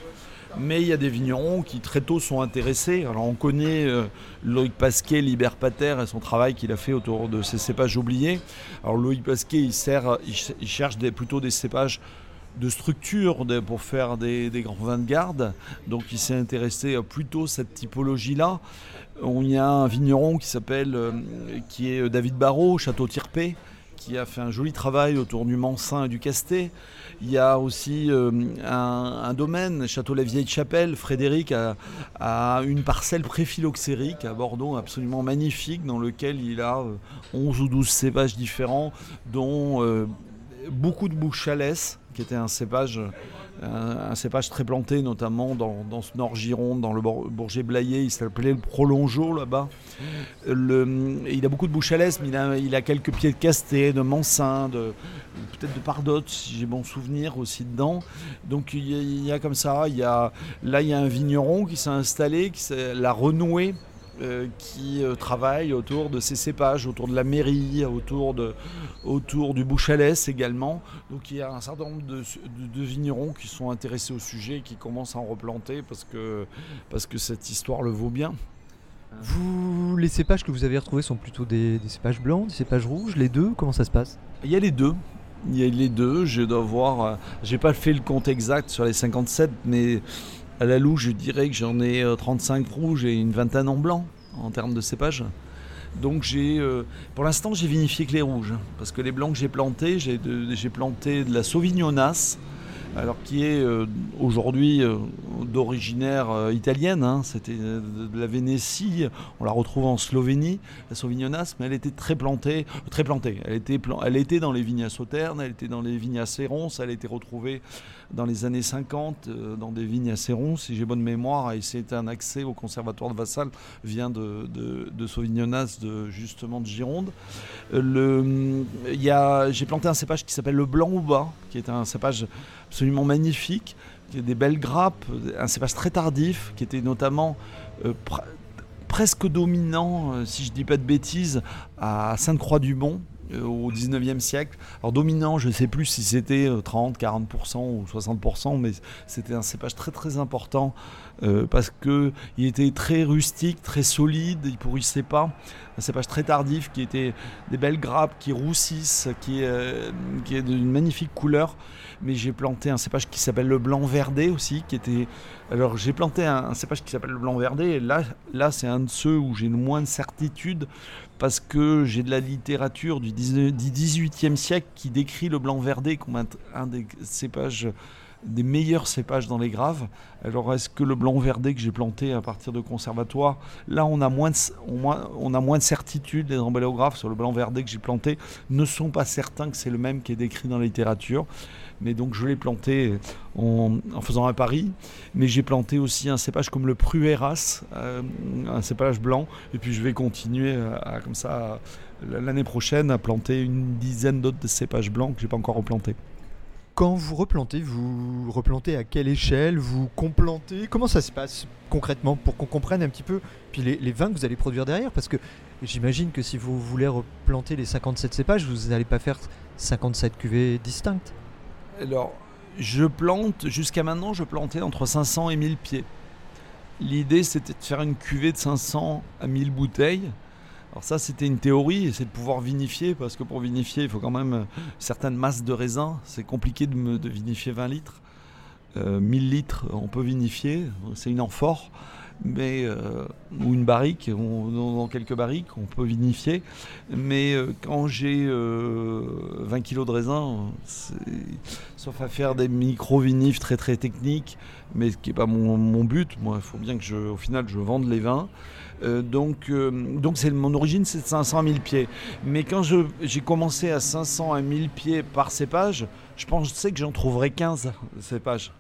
Speaker 2: Mais il y a des vignerons qui très tôt sont intéressés. Alors on connaît euh, Loïc Pasquet, Libert Pater et son travail qu'il a fait autour de ces cépages oubliés. Alors Loïc Pasquet, il, cherche plutôt des cépages de structure pour faire des, grands vins de garde. Donc il s'est intéressé à plutôt cette typologie-là. On y a un vigneron qui s'appelle, euh, David Barrault, Château Tirpé, qui a fait un joli travail autour du Mansin et du Castet. Il y a aussi euh, un, domaine, Château La Vieille Chapelle. Frédéric a, une parcelle préphyloxérique à Bordeaux absolument magnifique dans lequel il a euh, 11 ou 12 cépages différents, dont euh, beaucoup de bouches chalès, qui était un cépage, un, un cépage très planté, notamment dans, ce Nord Gironde, dans le Bor- Bourget-Blayais, il s'appelait le Prolongeau là-bas. Il a beaucoup de bouches à l'est, mais il a, a quelques pieds de casté, de mansin, de, peut-être de pardotte, si j'ai bon souvenir aussi dedans. Donc il y, a, comme ça, il y a, là il y a un vigneron qui s'est installé, qui la renoué. Euh, qui euh, travaille autour de ces cépages, autour de la mairie, autour, de, autour du bouchalès également. Donc il y a un certain nombre de, de- de vignerons qui sont intéressés au sujet et qui commencent à en replanter parce que, parce que cette histoire le vaut bien.
Speaker 1: Vous, les cépages que vous avez retrouvés sont plutôt des, des cépages blancs, des cépages rouges, les deux Comment ça se passe?
Speaker 2: Il y a les deux. Il y a les deux. Je dois voir. euh, J'ai pas fait le compte exact sur les 57, mais à la louche, je dirais que j'en ai euh, 35 rouges et une vingtaine en blanc en termes de cépage. Donc j'ai, euh, pour l'instant, j'ai vinifié que les rouges, parce que les blancs que j'ai plantés, j'ai, planté de la Sauvignonas, alors qui est euh, aujourd'hui euh, d'originaire euh, italienne. hein. C'était euh, de, la Vénétie. On la retrouve en Slovénie, la Sauvignonas, mais elle était très plantée, très plantée. Elle était, dans les vignes à Sauternes, elle était dans les vignes à Séronce, elle a été retrouvée dans les années 50 euh, dans des vignes à Céron, si j'ai bonne mémoire, et c'est un accès au conservatoire de Vassal, vient de, de, de Sauvignonas, de, justement de Gironde. J'ai planté un cépage qui s'appelle le Blanc bas, qui est un cépage absolument magnifique, des belles grappes, un cépage très tardif, qui était notamment euh, pr- presque dominant, euh, si je dis pas de bêtises, à Sainte-Croix-du-Mont. euh, au 19e siècle. Alors dominant, je ne sais plus si c'était euh, 30, 40% ou 60%, mais c'était un cépage très très important euh, parce que il était très rustique, très solide, il pourrissait pas. Un cépage très tardif qui était des belles grappes qui roussissent, qui, euh, est d'une magnifique couleur. Mais j'ai planté un cépage qui s'appelle le blanc verdé aussi, qui était. Alors j'ai planté un, un cépage qui s'appelle le blanc verdé. Et là, là c'est un de ceux où j'ai le moins de certitude parce que j'ai de la littérature du 19 du 18e siècle qui décrit le blanc verdé comme un des cépages des meilleurs cépages dans les graves. Alors est-ce que le blanc verdé que j'ai planté à partir de conservatoire, là on a moins de, certitude, les emballographes sur le blanc verdé que j'ai planté ne sont pas certains que c'est le même qui est décrit dans la littérature. Mais donc je l'ai planté en, faisant un pari. Mais j'ai planté aussi un cépage comme le Prueras, euh, un cépage blanc. Et puis je vais continuer comme ça l'année prochaine à planter une dizaine d'autres cépages blancs que j'ai pas encore replantés.
Speaker 1: Quand vous replantez, vous replantez à quelle échelle Vous complantez? Comment ça se passe concrètement pour qu'on comprenne un petit peu Puis les, les vins que vous allez produire derrière? Parce que j'imagine que si vous voulez replanter les 57 cépages, vous n'allez pas faire 57 cuvées distinctes.
Speaker 2: Alors, je plante, jusqu'à maintenant, je plantais entre 500 et 1000 pieds. L'idée, c'était de faire une cuvée de 500 à 1000 bouteilles. Alors ça, c'était une théorie, c'est de pouvoir vinifier, parce que pour vinifier, il faut quand même euh, certaines masses de raisin. C'est compliqué de, de vinifier 20 litres. Euh, 1000 litres, on peut vinifier, c'est une amphore, mais, euh, ou une barrique, dans, quelques barriques, on peut vinifier. Mais euh, quand j'ai euh, 20 kilos de raisin, c'est- sauf à faire des micro-vinifs très très techniques, mais ce qui n'est pas mon, mon but. Moi, il faut bien que je, au final je vende les vins. Euh, donc, euh, donc c'est mon origine, c'est de 500 à 1000 pieds. Mais quand j'ai commencé à 500 à 1000 pieds par cépage, je pensais que j'en trouverais 15 cépages.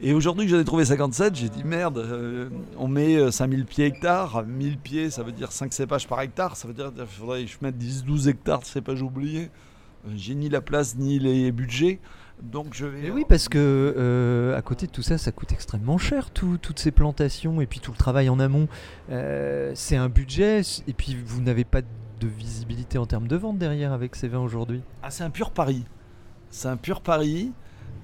Speaker 2: Et aujourd'hui que j'en ai trouvé 57, j'ai dit merde, euh, on met euh, 5000 pieds hectares, 1000 pieds ça veut dire 5 cépages par hectare, ça veut dire qu'il faudrait que je mette 10-12 hectares de cépages oubliés. J'ai ni la place ni les budgets, donc je vais...
Speaker 1: Et oui, parce que euh, à côté de tout ça, ça coûte extrêmement cher, tout- toutes ces plantations et puis tout le travail en amont. Euh, c'est un budget, et puis vous n'avez pas de visibilité en termes de vente derrière avec ces vins aujourd'hui?
Speaker 2: Ah, c'est un pur pari. C'est un pur pari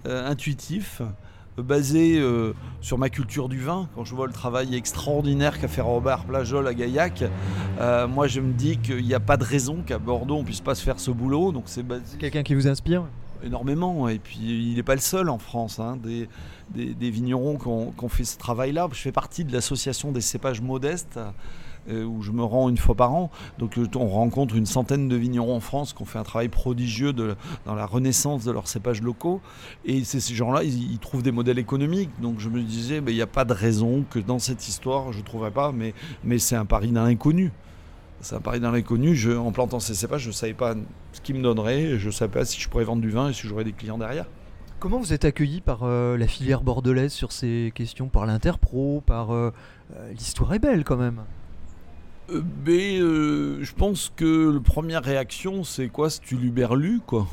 Speaker 2: euh, intuitif, euh, basé euh, sur ma culture du vin. Quand je vois le travail extraordinaire qu'a fait Robert Plajol à Gaillac, euh, moi je me dis qu'il n'y a pas de raison qu'à Bordeaux on puisse pas se faire ce boulot. Donc c'est basé
Speaker 1: Quelqu'un qui vous inspire?
Speaker 2: Énormément. Et puis il n'est pas le seul en France. hein, des, des- vignerons qui ont, qui ont fait ce travail-là. Je fais partie de l'association des cépages modestes. euh, où je me rends une fois par an. Donc euh, on rencontre une centaine de vignerons en France qui ont fait un travail prodigieux dans la renaissance de leurs cépages locaux. Et ces gens-là, ils, trouvent des modèles économiques. Donc je me disais, il n'y a pas de raison que dans cette histoire, je ne trouverais pas, mais, mais c'est un pari d'un inconnu. C'est un pari d'un inconnu. Je, en plantant ces cépages, je ne savais pas ce qu'ils me donneraient. Je ne savais pas si je pourrais vendre du vin et si j'aurais des clients derrière.
Speaker 1: Comment vous êtes accueilli par euh, la filière bordelaise sur ces questions, par l'Interpro, par euh, euh, l'histoire est belle quand même.
Speaker 2: Euh, mais euh, je pense que la première réaction, c'est quoi? C'est tu l'Uberlu, quoi.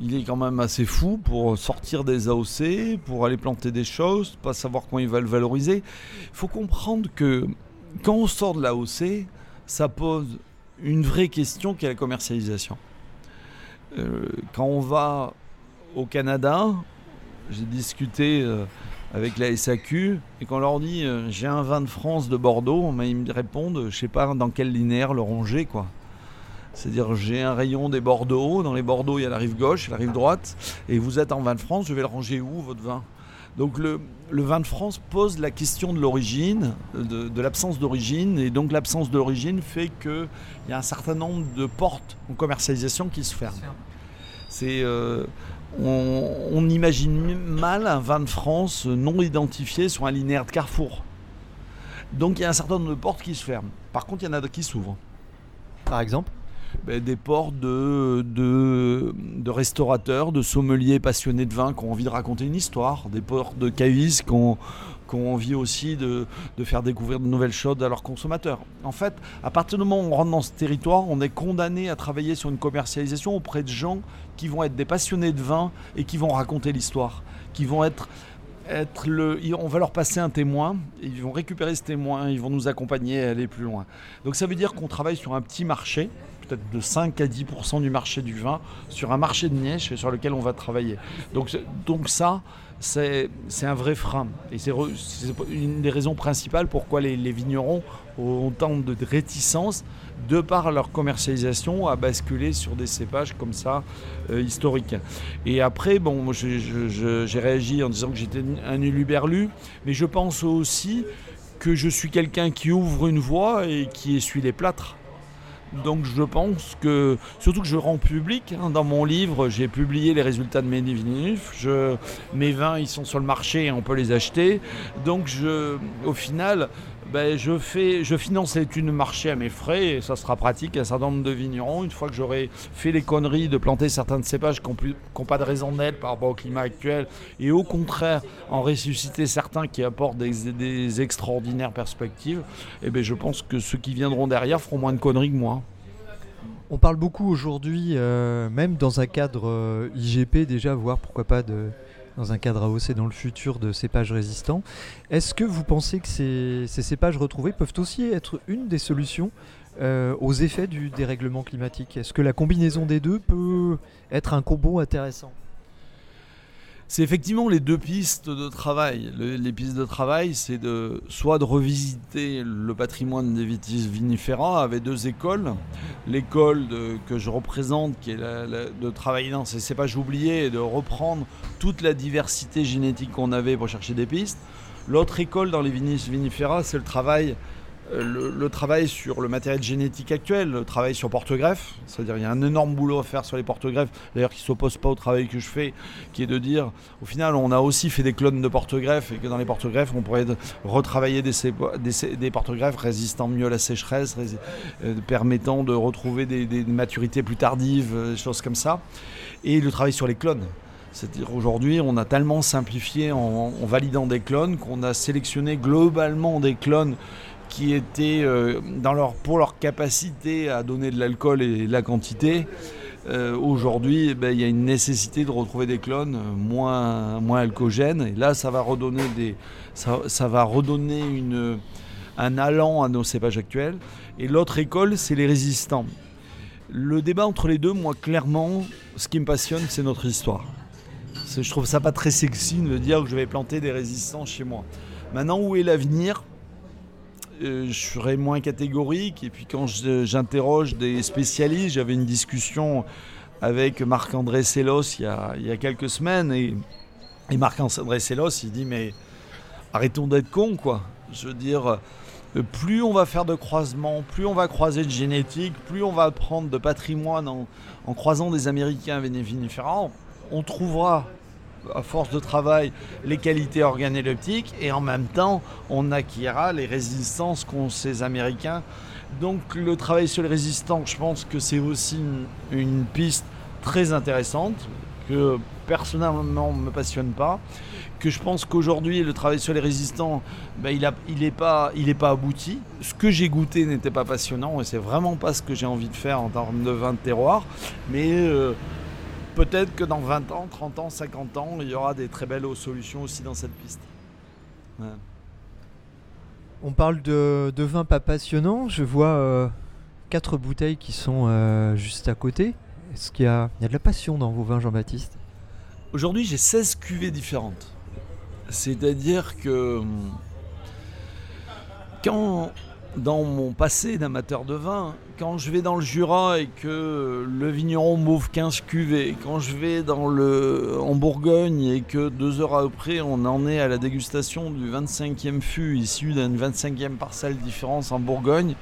Speaker 2: Il est quand même assez fou pour sortir des AOC, pour aller planter des choses, pas savoir comment il va le valoriser. Il faut comprendre que quand on sort de l'AOC, ça pose une vraie question qui est la commercialisation. Euh, quand on va au Canada, j'ai discuté euh, avec la SAQ et quand on leur dit euh, j'ai un vin de France de Bordeaux, ils me répondent je sais pas dans quel linéaire le ronger quoi. C'est-à-dire j'ai un rayon des Bordeaux, dans les Bordeaux il y a la rive gauche la rive droite, et vous êtes en vin de France, je vais le ranger où votre vin? Donc le, le vin de France pose la question de l'origine, de, de l'absence d'origine, et donc l'absence d'origine fait qu'il y a un certain nombre de portes en commercialisation qui se ferment. C'est euh, on, on imagine mal un vin de France non identifié sur un linéaire de Carrefour. Donc il y a un certain nombre de portes qui se ferment. Par contre, il y en a qui s'ouvrent.
Speaker 1: Par exemple?
Speaker 2: Ben, des ports de, de, de restaurateurs, de sommeliers passionnés de vin qui ont envie de raconter une histoire, des ports de cavistes qui ont, qui ont envie aussi de, de faire découvrir de nouvelles choses à leurs consommateurs. En fait, à partir du moment où on rentre dans ce territoire, on est condamné à travailler sur une commercialisation auprès de gens qui vont être des passionnés de vin et qui vont raconter l'histoire, qui vont être être le, on va leur passer un témoin, ils vont récupérer ce témoin, ils vont nous accompagner à aller plus loin. Donc ça veut dire qu'on travaille sur un petit marché, de 5 à 10% du marché du vin, sur un marché de niche sur lequel on va travailler. Donc, donc ça, c'est un vrai frein. Et c'est une des raisons principales pourquoi les, les vignerons ont tant de réticence de par leur commercialisation, à basculer sur des cépages comme ça, euh, historiques. Et après, bon, j'ai réagi en disant que j'étais un uluberlu, mais je pense aussi que je suis quelqu'un qui ouvre une voie et qui essuie les plâtres. Donc je pense que, surtout que je rends public, hein, dans mon livre, j'ai publié les résultats de mes vinifs, mes vins, ils sont sur le marché, on peut les acheter. Donc je, au final, ben, je, fais, je finance de marché à mes frais et ça sera pratique à un certain nombre de vignerons. Une fois que j'aurai fait les conneries de planter certains cépages qui n'ont pas de raison d'être par rapport au climat actuel et au contraire en ressusciter certains qui apportent des, extraordinaires perspectives, eh ben, je pense que ceux qui viendront derrière feront moins de conneries que moi.
Speaker 1: On parle beaucoup aujourd'hui, euh, même dans un cadre euh, IGP déjà, voire pourquoi pas de, dans un cadre AOC dans le futur de cépages résistants. Est-ce que vous pensez que ces, cépages retrouvés peuvent aussi être une des solutions euh, aux effets du dérèglement climatique? Est-ce que la combinaison des deux peut être un combo intéressant?
Speaker 2: C'est effectivement les deux pistes de travail. les pistes de travail, c'est de soit de revisiter le patrimoine des vitis vinifera avec deux écoles. L'école que je représente, qui est de travailler dans ces cépages oubliés et de reprendre toute la diversité génétique qu'on avait pour chercher des pistes. L'autre école dans les vinis vinifera, c'est le travail euh, le, travail sur le matériel génétique actuel, le travail sur porte-greffe, c'est-à-dire il y a un énorme boulot à faire sur les porte-greffes, d'ailleurs qui ne s'oppose pas au travail que je fais, qui est de dire, au final, on a aussi fait des clones de porte-greffes et que dans les porte-greffes, on pourrait retravailler des, porte-greffes résistant mieux à la sécheresse, euh, permettant de retrouver des, maturités plus tardives, euh, des choses comme ça, et le travail sur les clones. C'est-à-dire aujourd'hui, on a tellement simplifié en, en validant des clones qu'on a sélectionné globalement des clones qui étaient euh, pour leur capacité à donner de l'alcool et la quantité. Euh, aujourd'hui, eh ben, il y a une nécessité de retrouver des clones moins, moins alcogènes. Et là, ça va redonner, un allant à nos cépages actuels. Et l'autre école, c'est les résistants. Le débat entre les deux, moi, clairement, ce qui me passionne, c'est notre histoire. Je trouve ça pas très sexy de dire que je vais planter des résistants chez moi. Maintenant, où est l'avenir? euh, je serais moins catégorique. Et puis quand j'interroge des spécialistes, j'avais une discussion avec Marc-André Sellos il y, a, quelques semaines. Et, Marc-André Sellos, il dit Mais arrêtons d'être cons, quoi. Je veux dire, euh, plus on va faire de croisements, plus on va croiser de génétique, plus on va prendre de patrimoine en, croisant des Américains vénéfiniférants, on trouvera à force de travail les qualités organoleptiques et en même temps on acquérera les résistances qu'ont ces Américains. Donc le travail sur les résistants, je pense que c'est aussi une, piste très intéressante que personnellement ne me passionne pas, que je pense qu'aujourd'hui le travail sur les résistants, ben, il n'est il pas, pas abouti. Ce que j'ai goûté n'était pas passionnant et c'est vraiment pas ce que j'ai envie de faire en termes de vin de terroir, mais euh, peut-être que dans 20 ans, 30 ans, 50 ans, il y aura des très belles solutions aussi dans cette piste.
Speaker 1: On parle de, vin pas passionnant. Je vois euh, quatre bouteilles qui sont euh, juste à côté. Est-ce qu'il y, a, de la passion dans vos vins, Jean-Baptiste?
Speaker 2: Aujourd'hui, j'ai 16 cuvées différentes. C'est-à-dire que hum, quand dans mon passé d'amateur de vin, quand je vais dans le Jura et que le vigneron m'ouvre 15 cuvées, quand je vais dans le, en Bourgogne et que deux heures après on en est à la dégustation du 25e fût issu d'une 25e parcelle différence en Bourgogne,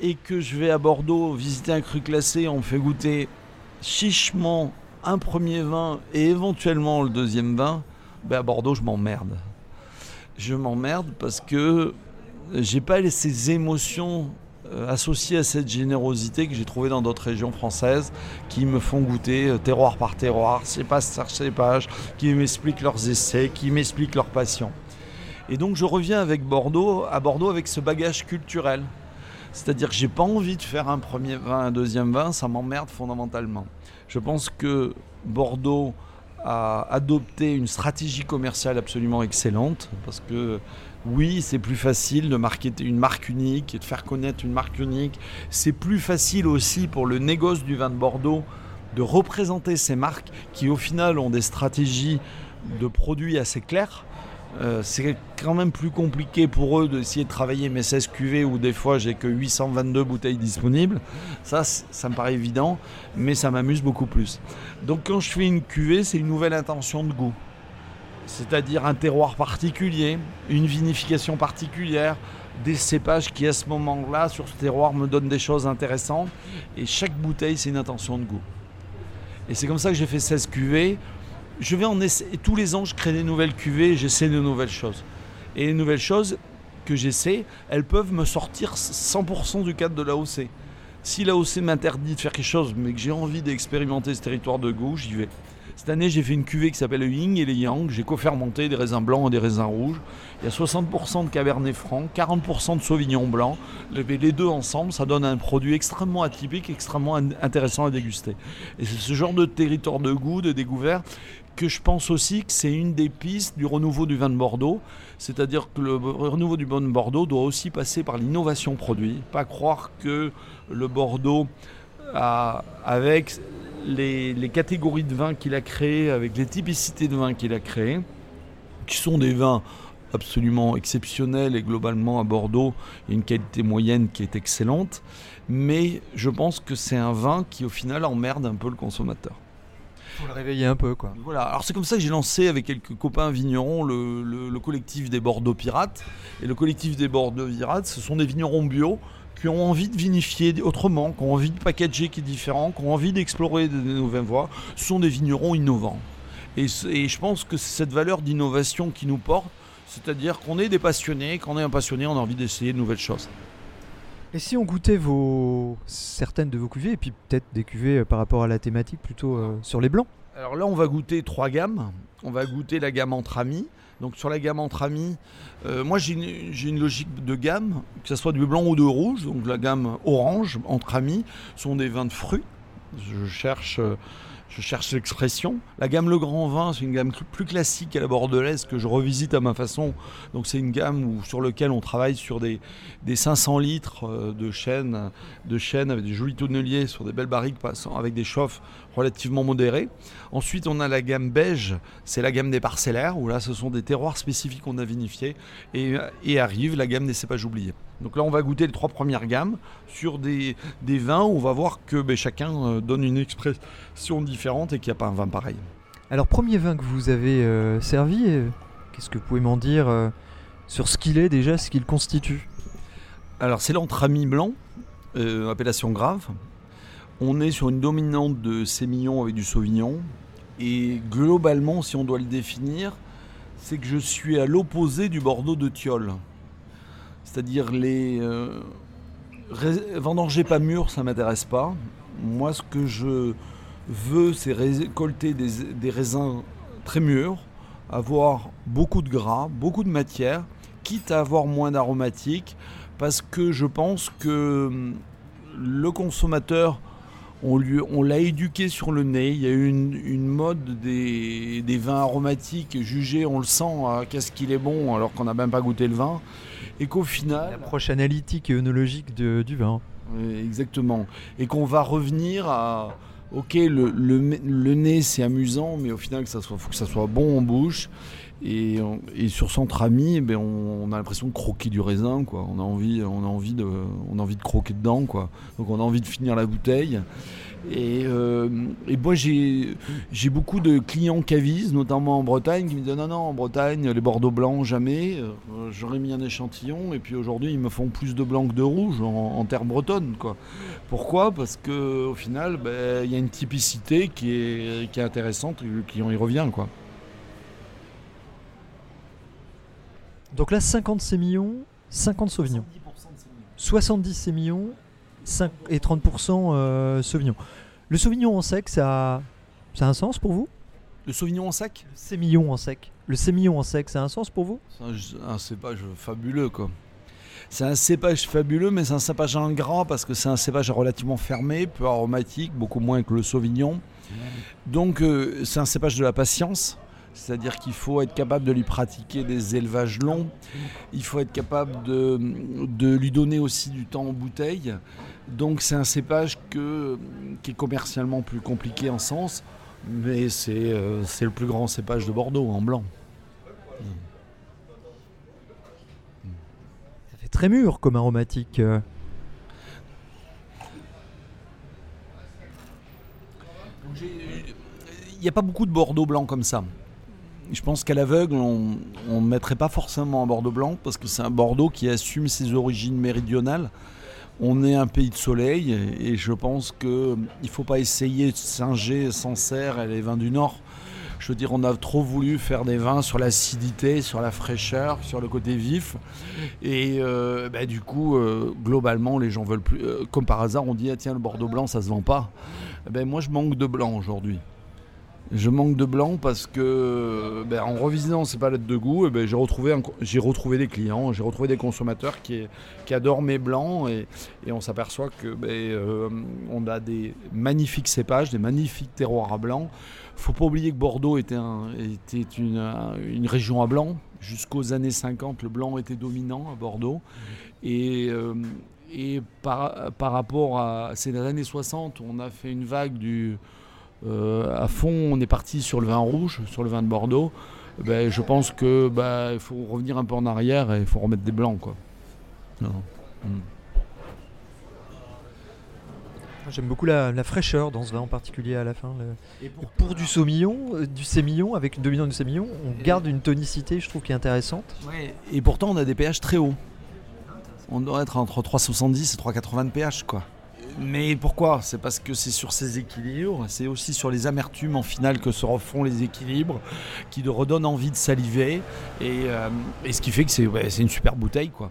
Speaker 2: et que je vais à Bordeaux visiter un cru classé, on me fait goûter chichement un premier vin et éventuellement le deuxième vin, ben à Bordeaux je m'emmerde. Je m'emmerde parce que j'ai pas ces émotions euh, associé à cette générosité que j'ai trouvée dans d'autres régions françaises qui me font goûter euh, terroir par terroir, cépage par cépage, qui m'expliquent leurs essais, qui m'expliquent leur passion. Et donc je reviens avec Bordeaux, à Bordeaux avec ce bagage culturel. C'est-à-dire que j'ai pas envie de faire un premier vin, un deuxième vin, ça m'emmerde fondamentalement. Je pense que Bordeaux a adopté une stratégie commerciale absolument excellente parce que oui, c'est plus facile de une marque unique et de faire connaître une marque unique. C'est plus facile aussi pour le négoce du vin de Bordeaux de représenter ces marques qui au final ont des stratégies de produits assez claires. Euh, c'est quand même plus compliqué pour eux d'essayer de travailler mes 16 cuvées où des fois j'ai que 822 bouteilles disponibles. Ça, ça me paraît évident, mais ça m'amuse beaucoup plus. Donc quand je fais une cuvée, c'est une nouvelle intention de goût c'est-à-dire un terroir particulier, une vinification particulière, des cépages qui à ce moment-là, sur ce terroir, me donnent des choses intéressantes. Et chaque bouteille, c'est une intention de goût. Et c'est comme ça que j'ai fait 16 cuvées. Je vais en essayer. Tous les ans, je crée des nouvelles cuvées et j'essaie de nouvelles choses. Et les nouvelles choses que j'essaie, elles peuvent me sortir 100% du cadre de l'AOC. Si l'AOC m'interdit de faire quelque chose, mais que j'ai envie d'expérimenter ce territoire de goût, j'y vais. Cette année, j'ai fait une cuvée qui s'appelle le Ying et le Yang. J'ai co-fermenté des raisins blancs et des raisins rouges. Il y a 60% de Cabernet Franc, 40% de Sauvignon blanc. Les deux ensemble, ça donne un produit extrêmement atypique, extrêmement intéressant à déguster. Et c'est ce genre de territoire de goût, de découverte, que je pense aussi que c'est une des pistes du renouveau du vin de Bordeaux. C'est-à-dire que le renouveau du vin de Bordeaux doit aussi passer par l'innovation produit. Pas croire que le Bordeaux a, avec les, catégories de vins qu'il a créées, avec les typicités de vins qu'il a créées, qui sont des vins absolument exceptionnels et globalement à Bordeaux, il y a une qualité moyenne qui est excellente, mais je pense que c'est un vin qui au final emmerde un peu le consommateur.
Speaker 1: Pour le réveiller un peu, quoi.
Speaker 2: Voilà, alors c'est comme ça que j'ai lancé avec quelques copains vignerons le, le collectif des Bordeaux Pirates. Et le collectif des Bordeaux Pirates, ce sont des vignerons bio qui ont envie de vinifier autrement, qui ont envie de packager qui est différent, qui ont envie d'explorer de nouvelles voies, sont des vignerons innovants. Et, je pense que c'est cette valeur d'innovation qui nous porte, c'est-à-dire qu'on est des passionnés, quand on est un passionné, on a envie d'essayer de nouvelles choses.
Speaker 1: Et si on goûtait vos certaines de vos cuvées, et puis peut-être des cuvées euh, par rapport à la thématique plutôt euh, sur les blancs?
Speaker 2: Alors là, on va goûter trois gammes. On va goûter la gamme entre amis. Donc sur la gamme entre amis, euh, moi j'ai une, logique de gamme, que ce soit du blanc ou de rouge. Donc la gamme orange entre amis sont des vins de fruits. Je cherche euh, je cherche l'expression. La gamme Le Grand Vin, c'est une gamme plus classique à la bordelaise que je revisite à ma façon. Donc c'est une gamme sur laquelle on travaille sur des, des 500 litres euh, de chêne, avec des jolis tonneliers sur des belles barriques avec des chauffes relativement modérées. Ensuite, on a la gamme beige, c'est la gamme des parcellaires où là, ce sont des terroirs spécifiques qu'on a vinifiés et, et arrive la gamme des cépages oubliés. Donc là, on va goûter les trois premières gammes sur des, vins où on va voir que ben, chacun euh, donne une expression différente et qu'il n'y a pas un vin pareil.
Speaker 1: Alors, premier vin que vous avez euh, servi, euh, qu'est-ce que vous pouvez m'en dire sur ce qu'il est déjà, ce qu'il constitue?
Speaker 2: Alors, c'est l'entre-ami blanc, appellation grave. On est sur une dominante de sémillon avec du sauvignon. Et globalement, si on doit le définir, c'est que je suis à l'opposé du Bordeaux de Thiol. C'est-à-dire les euh, vendanger pas mûr, ça m'intéresse pas. Moi, ce que je veux, c'est récolter des, raisins très mûrs, avoir beaucoup de gras, beaucoup de matière, quitte à avoir moins d'aromatique, parce que je pense que hum, le consommateur, on, l'a éduqué sur le nez. Il y a eu une, mode des, vins aromatiques jugés, on le sent, hein, qu'est-ce qu'il est bon, alors qu'on n'a même pas goûté le vin et qu'au final...
Speaker 1: L'approche analytique et œnologique du vin.
Speaker 2: exactement. Et qu'on va revenir à... Ok, le, le, nez c'est amusant, mais au final, il faut que ça soit bon en bouche. Et, sur Centre Ami, eh ben on, a l'impression de croquer du raisin, quoi. On a envie, on a envie de, on a envie de croquer dedans, quoi. Donc on a envie de finir la bouteille. Euh, et, moi, j'ai beaucoup de clients cavistes, notamment en Bretagne, qui me disent non, non, en Bretagne, les Bordeaux blancs, jamais. Euh, j'aurais mis un échantillon, et puis aujourd'hui, ils me font plus de blanc que de rouge en, terre bretonne. Quoi. Pourquoi? Parce qu'au final, ben, il y a une typicité qui est, qui est intéressante, et le client y revient. Quoi.
Speaker 1: Donc là, 50 sémillons, 50 sauvignons. 70 sémillon 5 et 30% euh, sauvignon. Le sauvignon en sec, ça, ça a un sens pour vous?
Speaker 2: Le sauvignon en sec?
Speaker 1: Le sémillon en sec. Le sémillon en sec, ça a un sens pour vous?
Speaker 2: C'est un, un cépage fabuleux, quoi. C'est un cépage fabuleux, mais c'est un cépage ingrat parce que c'est un cépage relativement fermé, peu aromatique, beaucoup moins que le sauvignon. Donc euh, c'est un cépage de la patience, c'est-à-dire qu'il faut être capable de lui pratiquer des élevages longs, il faut être capable de, de lui donner aussi du temps en bouteille. Donc c'est un cépage que, qui est commercialement plus compliqué en sens, mais c'est euh, c'est le plus grand cépage de Bordeaux en blanc.
Speaker 1: Ça fait très mûr comme aromatique. euh.
Speaker 2: Il n'y a pas beaucoup de Bordeaux blanc comme ça. Je pense qu'à l'aveugle, on ne mettrait pas forcément un Bordeaux blanc parce que c'est un Bordeaux qui assume ses origines méridionales. On est un pays de soleil et je pense qu'il ne faut pas essayer de singer Sancerre et les vins du Nord. Je veux dire, on a trop voulu faire des vins sur l'acidité, sur la fraîcheur, sur le côté vif. Et euh, bah, du coup, euh, globalement, les gens veulent plus. euh, comme par hasard, on dit ah, tiens, le Bordeaux blanc, ça se vend pas. Ben, moi, je manque de blanc aujourd'hui. Je manque de blanc parce que, ben, en revisitant ces palettes de goût, eh ben, j'ai retrouvé, des clients, j'ai retrouvé des consommateurs qui, adorent mes blancs et, on s'aperçoit que ben, euh, a des magnifiques cépages, des magnifiques terroirs à blanc. Faut pas oublier que Bordeaux était, un- était une, un- une région à blanc. Jusqu'aux années 50, le blanc était dominant à Bordeaux. Et, euh, par, rapport à ces années 60, on a fait une vague du, à fond, on est parti sur le vin rouge, sur le vin de Bordeaux. Ben, je pense que ben, il faut revenir un peu en arrière et il faut remettre des blancs. Quoi. Non. Mm.
Speaker 1: J'aime beaucoup la, la fraîcheur dans ce vin en particulier à la fin. le- Pour du saumillon, euh, du sémillon, avec une dominante du sémillon, on garde une tonicité, je trouve, qui est intéressante.
Speaker 2: Ouais, Et pourtant, on a des pH très hauts. On doit être entre 3,70 et 3,80 de pH, quoi. Mais pourquoi? C'est parce que c'est sur ces équilibres, c'est aussi sur les amertumes en finale que se refont les équilibres, qui te redonnent envie de saliver, et, euh, et ce qui fait que c'est ouais, une super bouteille, quoi.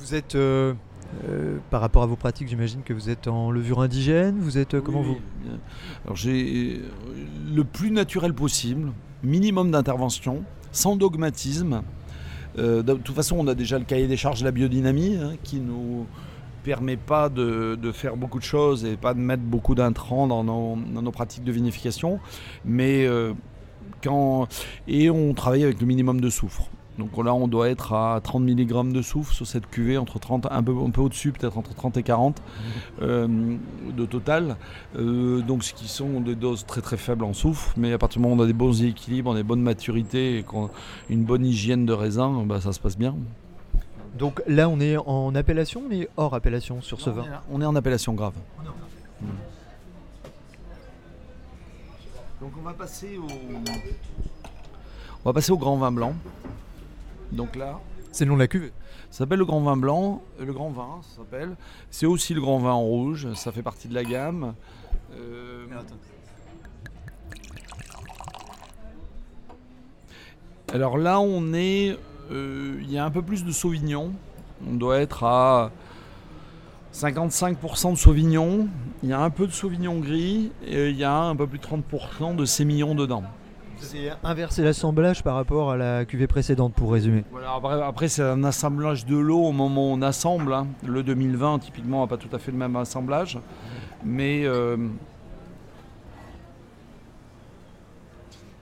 Speaker 1: Vous êtes, euh, euh, par rapport à vos pratiques, j'imagine que vous êtes en levure indigène, vous êtes, comment vous.
Speaker 2: Alors j'ai le plus naturel possible, minimum d'intervention, sans dogmatisme. De toute façon, on a déjà le cahier des charges de la biodynamie hein, qui nous permet pas de, de faire beaucoup de choses et pas de mettre beaucoup d'intrants dans nos, dans nos pratiques de vinification. Mais euh, quand et on travaille avec le minimum de soufre. Donc là, on doit être à 30 mg de soufre sur cette cuvée, entre 30, un peu, un peu au-dessus, peut-être entre 30 et 40 euh, de total. Euh, donc ce qui sont des doses très très faibles en soufre, mais à partir du moment où on a des bons équilibres, des bonnes maturités et qu'on- une bonne hygiène de raisin, bah, ça se passe bien.
Speaker 1: Donc là, on est en appellation, mais hors appellation sur ce vin.
Speaker 2: on est en appellation grave. Mm. Donc on va passer au on va passer au grand vin blanc. Donc là,
Speaker 1: C'est le nom de la cuvée.
Speaker 2: Ça s'appelle le grand vin blanc, euh, le grand vin, ça s'appelle. C'est aussi le grand vin en rouge, ça fait partie de la gamme. Euh, alors là, on est, il y a un peu plus de sauvignon. On doit être à 55% de sauvignon. Il y a un peu de sauvignon gris et il y a un peu plus de 30% de sémillon dedans.
Speaker 1: C'est inverser l'assemblage par rapport à la cuvée précédente, pour résumer.
Speaker 2: Voilà, après, après, c'est un assemblage de l'eau au moment où on assemble. hein. Le 2020, typiquement, n'a pas tout à fait le même assemblage. Mais. euh,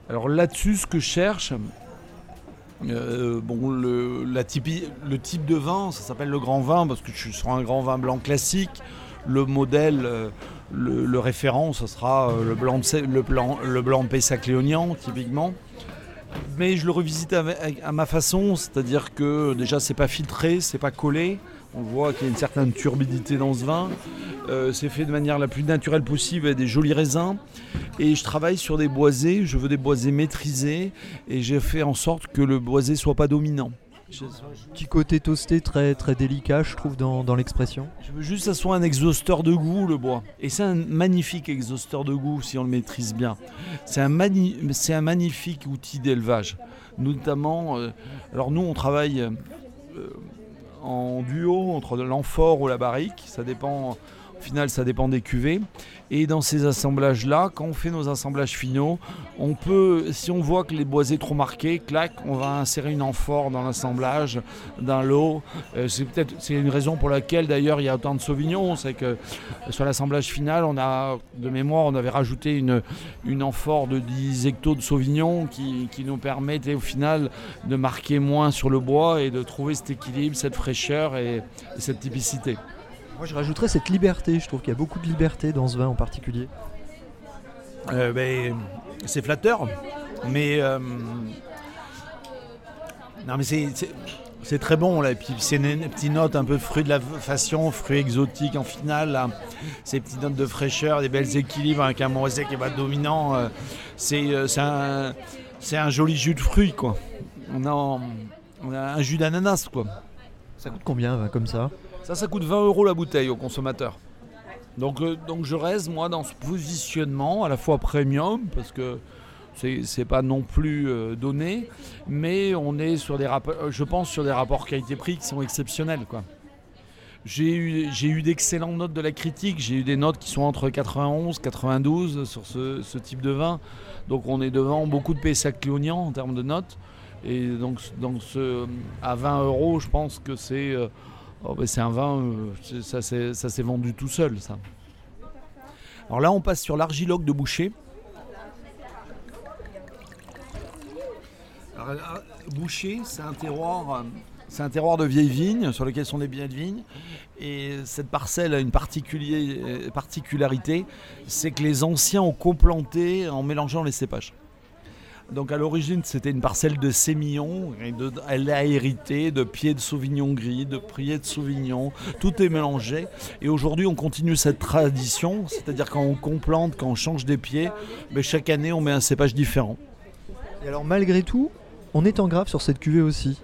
Speaker 2: Alors là-dessus, ce que je cherche. Euh, bon, le, la le type de vin, ça s'appelle le grand vin parce que je suis sur un grand vin blanc classique. Le modèle, euh, le, référent, ce sera euh, le blanc le blanc, le blanc typiquement mais je le revisite avec- à ma façon, c'est-à-dire que déjà c'est pas filtré, c'est pas collé. On voit qu'il y a une certaine turbidité dans ce vin. Euh, c'est fait de manière la plus naturelle possible avec des jolis raisins. Et je travaille sur des boisés, je veux des boisés maîtrisés et j'ai fait en sorte que le boisé soit pas dominant.
Speaker 1: Petit côté toasté très, très délicat, je trouve, dans, dans l'expression.
Speaker 2: je veux juste que ça soit un exhausteur de goût, le bois. Et c'est un magnifique exhausteur de goût si on le maîtrise bien. C'est un, mani- un magnifique outil d'élevage. Notamment, euh, alors nous on travaille euh, en duo entre l'amphore ou la barrique. Ça dépend au final, ça dépend des cuvées. Et dans ces assemblages-là, quand on fait nos assemblages finaux, on peut, si on voit que les boisés trop marqués, clac, on va insérer une amphore dans l'assemblage d'un lot. Euh, c'est peut-être c'est une raison pour laquelle d'ailleurs il y a autant de Sauvignon, c'est que sur l'assemblage final, on a de mémoire, on avait rajouté une, amphore de 10 hectos de Sauvignon qui, nous permettait au final de marquer moins sur le bois et de trouver cet équilibre, cette fraîcheur et cette typicité.
Speaker 1: Moi, je rajouterais cette liberté. Je trouve qu'il y a beaucoup de liberté dans ce vin en particulier.
Speaker 2: Euh, ben, c'est flatteur, mais euh, non, mais c'est, très bon là. Et puis c'est une, une petite note un peu fruits de la fashion, fruits exotiques en finale. là. Ces petites notes de fraîcheur, des belles équilibres avec un moisé qui est pas dominant. euh, c'est, un, joli jus de fruits quoi. On a, on a un jus d'ananas quoi.
Speaker 1: Ça coûte combien un vin comme ça?
Speaker 2: Ça, ça coûte 20 euros la bouteille au consommateur. Donc, euh, donc je reste, moi, dans ce positionnement, à la fois premium, parce que c'est pas non plus euh, donné, mais on est sur des rapports, euh, je pense, sur des rapports qualité-prix qui sont exceptionnels, quoi. J'ai eu, d'excellentes notes de la critique, j'ai eu des notes qui sont entre 91 92 sur ce, type de vin. Donc on est devant beaucoup de Pessac-Léognan en termes de notes. Et donc, à 20 euros, je pense que c'est oh, ben, c'est un vin, euh, ça s'est vendu tout seul, ça. Alors là, on passe sur l'argiloque de Boucher. Euh, Boucher, c'est un terroir, euh, c'est de vieilles vignes sur lequel sont des biens de vignes. Et cette parcelle a une particularité, c'est que les anciens ont complanté en mélangeant les cépages. Donc à l'origine, c'était une parcelle de sémillon. Et de- elle a hérité de pieds de sauvignon gris, de pieds de sauvignon. Tout est mélangé. Et aujourd'hui, on continue cette tradition. C'est-à-dire quand on complante, quand on change des pieds, mais chaque année, on met un cépage différent.
Speaker 1: Et alors, malgré tout, on est en grave sur cette cuvée aussi.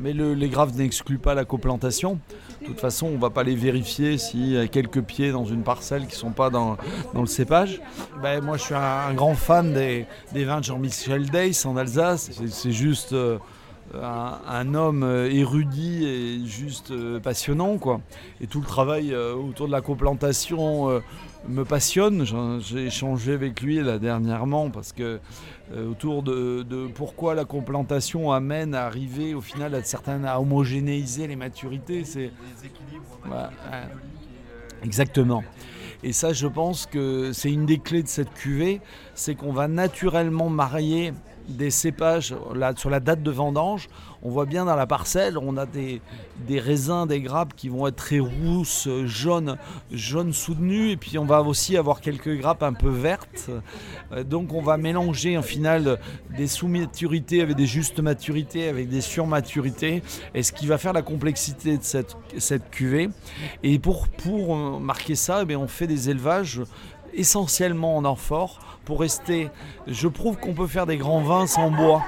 Speaker 2: Mais le- les graves n'excluent pas la coplantation. De toute façon, on ne va pas les vérifier s'il y a quelques pieds dans une parcelle qui ne sont pas dans, le cépage. Ben, moi, je suis un, grand fan des, vins de Jean-Michel Deiss en Alsace. C'est- juste euh, un, homme euh, érudit et juste euh, passionnant. Quoi. Et tout le travail autour de la coplantation me passionne. J'ai échangé avec lui là, dernièrement parce que euh, autour de, de pourquoi la complantation amène à arriver au final à certaines à homogénéiser les maturités. C'est ouais. exactement. Et ça, je pense que c'est une des clés de cette cuvée, c'est qu'on va naturellement marier des cépages là, sur la date de vendange. On voit bien dans la parcelle, on a des, des raisins, des grappes qui vont être très rousses, jaunes, jaunes soutenues, et puis on va aussi avoir quelques grappes un peu vertes. Euh, Donc on va mélanger en final des sous-maturités avec des justes maturités, avec des surmaturités, et ce qui va faire la complexité de cette, cette cuvée. Et pour, pour euh, marquer ça, eh on fait des élevages essentiellement en amphore pour rester. Je prouve qu'on peut faire des grands vins sans bois.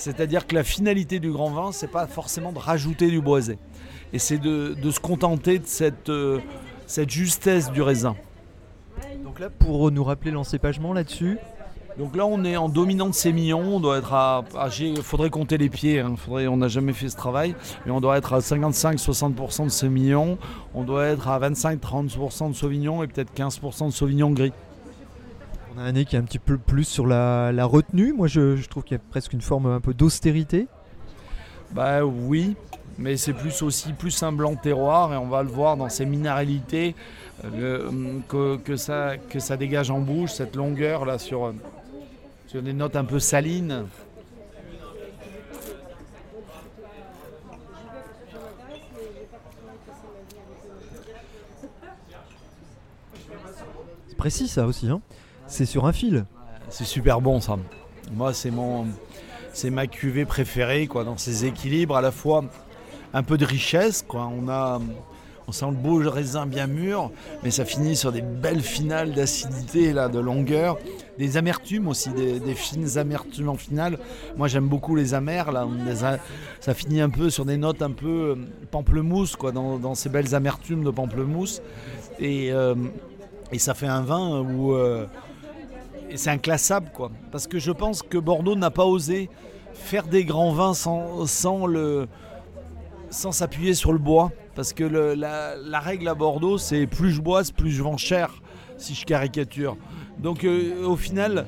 Speaker 2: C'est-à-dire que la finalité du grand vin, c'est pas forcément de rajouter du boisé. Et c'est de, de se contenter de cette, euh, cette justesse du raisin.
Speaker 1: Donc là, pour nous rappeler l'encépagement là-dessus,
Speaker 2: Donc là, on est en dominante sémillon. On doit être à. Il faudrait compter les pieds. hein, faudrait, on n'a jamais fait ce travail. Mais on doit être à 55-60% de sémillon. On doit être à 25-30% de sauvignon et peut-être 15% de sauvignon gris.
Speaker 1: On a un nez qui est un petit peu plus sur la, la retenue. Moi, je, je trouve qu'il y a presque une forme un peu d'austérité.
Speaker 2: Bah oui, mais c'est plus aussi plus un blanc terroir et on va le voir dans ses minéralités euh, que, que ça, que ça dégage en bouche, cette longueur là sur, sur des notes un peu salines.
Speaker 1: C'est précis ça aussi. Hein c'est sur un fil.
Speaker 2: C'est super bon ça. Moi c'est mon c'est ma cuvée préférée quoi dans ses équilibres à la fois un peu de richesse quoi. On a on sent le beau raisin bien mûr, mais ça finit sur des belles finales d'acidité là, de longueur, des amertumes aussi, des, fines amertumes en finale. Moi j'aime beaucoup les amers ça finit un peu sur des notes un peu euh, pamplemousse quoi, dans, ces belles amertumes de pamplemousse, et, euh, ça fait un vin où euh, et c'est inclassable quoi. Parce que je pense que Bordeaux n'a pas osé faire des grands vins sans, sans le sans s'appuyer sur le bois. Parce que la, règle à Bordeaux, c'est plus je bois, plus je vends cher, si je caricature. Donc euh, au final,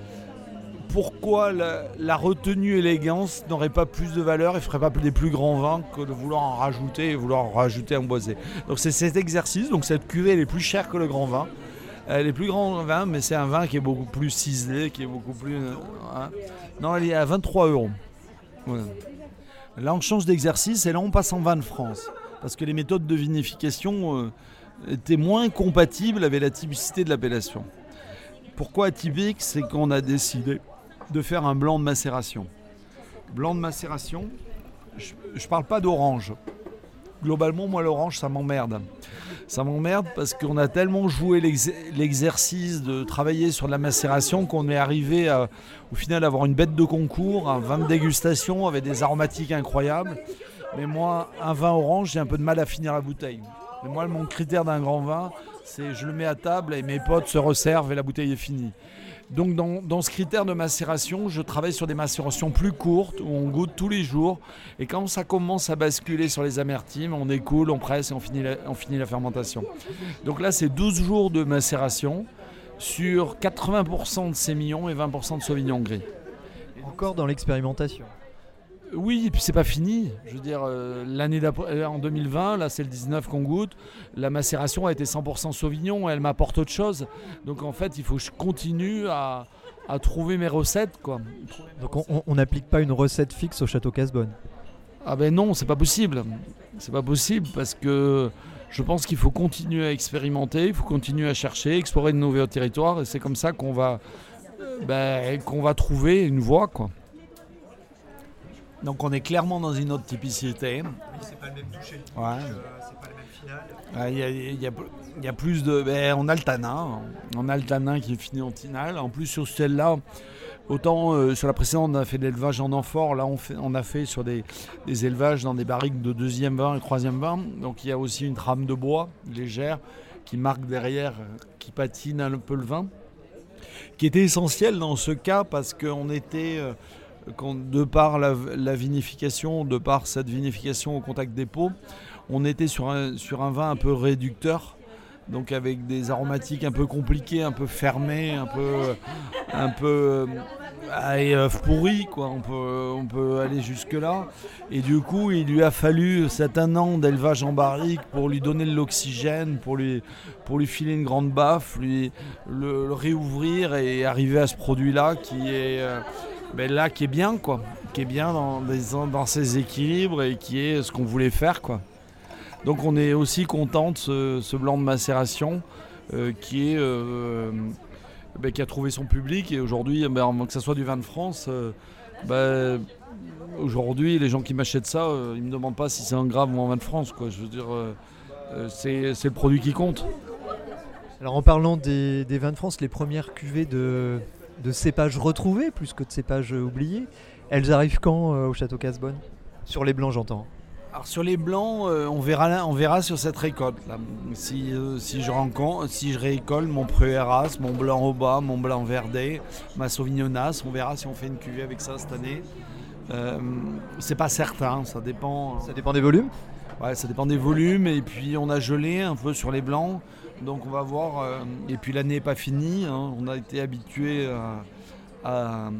Speaker 2: pourquoi la, la retenue élégance n'aurait pas plus de valeur et ferait pas des plus grands vins que de vouloir en rajouter et vouloir en rajouter un boisé Donc c'est cet exercice, donc cette cuvée elle est plus chère que le grand vin. Elle est plus grand vin, mais c'est un vin qui est beaucoup plus ciselé, qui est beaucoup plus... euh, hein. Non, elle est à 23 euros. Là, on change d'exercice et là, on passe en vin de France. Parce que les méthodes de vinification euh, étaient moins compatibles avec la typicité de l'appellation. Pourquoi atypique? C'est qu'on a décidé de faire un blanc de macération. Blanc de macération, je ne parle pas d'orange. Globalement, moi, l'orange, ça m'emmerde. Ça m'emmerde parce qu'on a tellement joué l'ex- l'exercice de travailler sur la macération qu'on est arrivé au final, à avoir une bête de concours, un vin de dégustation avec des aromatiques incroyables. Mais moi, un vin orange, j'ai un peu de mal à finir la bouteille. Mais moi, mon critère d'un grand vin, c'est je le mets à table et mes potes se resservent et la bouteille est finie. Donc dans, ce critère de macération, je travaille sur des macérations plus courtes où on goûte tous les jours. Et quand ça commence à basculer sur les amertumes, on écoule, on presse et on finit la, on finit la fermentation. Donc là, c'est 12 jours de macération sur 80% de sémillon et 20% de sauvignon gris.
Speaker 1: Encore dans l'expérimentation.
Speaker 2: Oui, et puis c'est pas fini. Je veux dire, euh, l'année d'après, euh, en 2020, là c'est le 19 qu'on goûte, la macération a été 100% Sauvignon, elle m'apporte autre chose. Donc en fait, il faut que je continue à, à trouver mes recettes, quoi.
Speaker 1: Donc on- on on n'applique pas une recette fixe au château Casbonne.
Speaker 2: Ah ben non, c'est pas possible. C'est pas possible parce que je pense qu'il faut continuer à expérimenter, il faut continuer à chercher, explorer de nouveaux territoires, et c'est comme ça qu'on va, euh, ben, qu'on va trouver une voie, quoi. Donc on est clairement dans une autre typicité.
Speaker 1: c'est pas le même toucher,
Speaker 2: Ouais.
Speaker 1: c'est pas le même final.
Speaker 2: Ah, Il y, a, il y a- il y a plus de. ben, on a le tanin. On a le tanin qui est fini en tinal. En plus, sur celle-là, autant euh, sur la précédente, on a fait de l'élevage en amphore. Là, on, fait, on a fait sur des, des élevages dans des barriques de deuxième vin et troisième vin. Donc, il y a aussi une trame de bois légère qui marque derrière, euh, qui patine un peu le vin. Qui était essentiel dans ce cas parce qu'on était. euh, de par la, vinification, de par cette vinification au contact des pots, on était sur un, sur un vin un peu réducteur, donc avec des aromatiques un peu compliqués, un peu fermés, un peu, un peu euh, pourris, quoi. On peut, on peut aller jusque là. Et du coup, il lui a fallu cet un an d'élevage en barrique pour lui donner de l'oxygène, pour lui, pour lui filer une grande baffe, lui le, le réouvrir et arriver à ce produit-là qui est ben là qui est bien, quoi, qui est bien dans, ses équilibres et qui est ce qu'on voulait faire, quoi. Donc on est aussi content de ce, blanc de macération euh, qui, est, euh, ben, qui a trouvé son public et aujourd'hui, ben, que ce soit du vin de France, euh, ben, aujourd'hui les gens qui m'achètent ça, ils me demandent pas si c'est un grave ou un vin de France. Quoi. Je veux dire, c'est c'est le produit qui compte.
Speaker 1: Alors en parlant des, des vins de France, les premières cuvées de, de cépages retrouvés, plus que de cépages euh, oubliés, elles arrivent quand euh, au château Casbonne? Sur les blancs j'entends.
Speaker 2: Alors sur les blancs, euh, on, verra, on verra sur cette récolte. Là. Si, euh, si, je rencontre, si je récolte mon Preueras, mon blanc au bas, mon blanc verdé, ma Sauvignonas, on verra si on fait une cuvée avec ça cette année. Euh, c'est pas certain, ça dépend.
Speaker 1: Ça dépend des volumes?
Speaker 2: Ouais, ça dépend des volumes et puis on a gelé un peu sur les blancs, donc on va voir. euh, et puis l'année n'est pas finie, hein, on a été habitué à,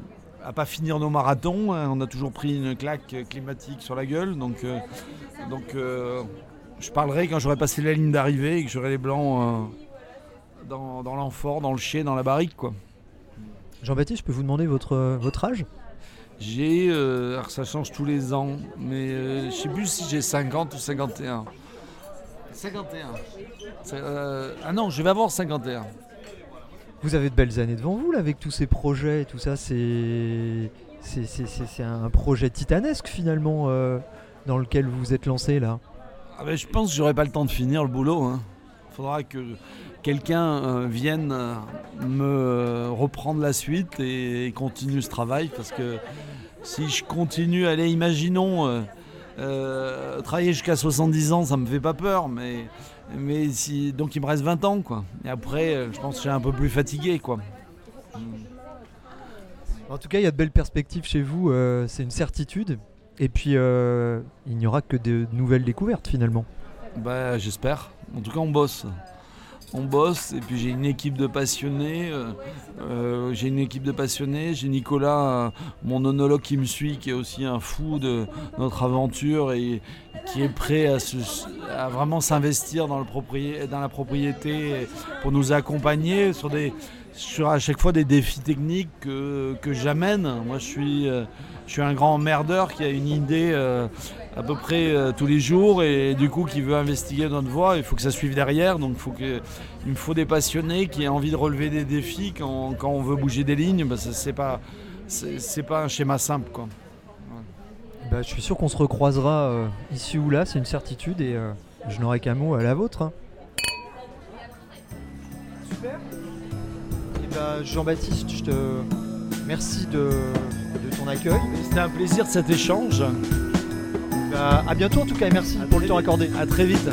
Speaker 2: à, pas finir nos marathons, hein, on a toujours pris une claque climatique sur la gueule, donc, euh, donc euh, je parlerai quand j'aurai passé la ligne d'arrivée et que j'aurai les blancs dans, dans l'amphore, dans le chai, dans la barrique quoi.
Speaker 1: Jean-Baptiste, je peux vous demander votre, votre âge?
Speaker 2: J'ai, alors ça change tous les ans, mais je sais plus si j'ai 50 ou 51. 51. C'est, euh, ah non, je vais avoir 51.
Speaker 1: Vous avez de belles années devant vous là avec tous ces projets et tout ça. C'est c'est- c'est- c'est- c'est un projet titanesque finalement euh, dans lequel vous vous êtes lancé là.
Speaker 2: Ah ben, je pense que j'aurai pas le temps de finir le boulot. Il faudra que quelqu'un euh, vienne me reprendre la suite et, et continue ce travail parce que si je continue, allez, imaginons euh, travailler jusqu'à 70 ans, ça me fait pas peur, mais, mais si, donc il me reste 20 ans quoi. Et après, euh, je pense que je suis un peu plus fatigué quoi.
Speaker 1: En tout cas, il y a de belles perspectives chez vous, euh, c'est une certitude. Et puis, euh, il n'y aura que de nouvelles découvertes finalement.
Speaker 2: Bah, j'espère. En tout cas, on bosse. On bosse et puis j'ai une équipe de passionnés. euh, euh, j'ai une équipe de passionnés. J'ai Nicolas, euh, mon onologue qui me suit, qui est aussi un fou de notre aventure et qui est prêt à, vraiment s'investir dans, la propriété pour nous accompagner sur des sur à chaque fois des défis techniques que, j'amène. Moi, je suis, un grand merdeur qui a une idée à peu près euh, tous les jours et du coup qui veut investiguer notre voie. Il faut que ça suive derrière. Donc, il, faut que, il me faut des passionnés qui aient envie de relever des défis quand, quand on veut bouger des lignes. Que c'est pas, c'est, c'est pas un schéma simple. Quoi.
Speaker 1: Bah, je suis sûr qu'on se recroisera euh, ici ou là, c'est une certitude, et euh, je n'aurai qu'un mot à la vôtre. hein. Super. Et bah, Jean-Baptiste, je te merci de, de ton accueil.
Speaker 2: C'était un plaisir cet échange.
Speaker 1: Bah, à bientôt en tout cas, et merci pour le temps accordé.
Speaker 2: À très vite.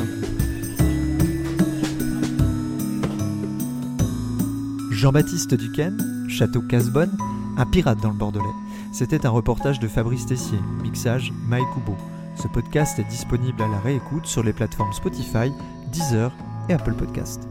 Speaker 1: Jean-Baptiste Duquesne, Château Casbonne, un pirate dans le Bordelais. C'était un reportage de Fabrice Tessier, mixage Mike Kubo. Ce podcast est disponible à la réécoute sur les plateformes Spotify, Deezer et Apple Podcast.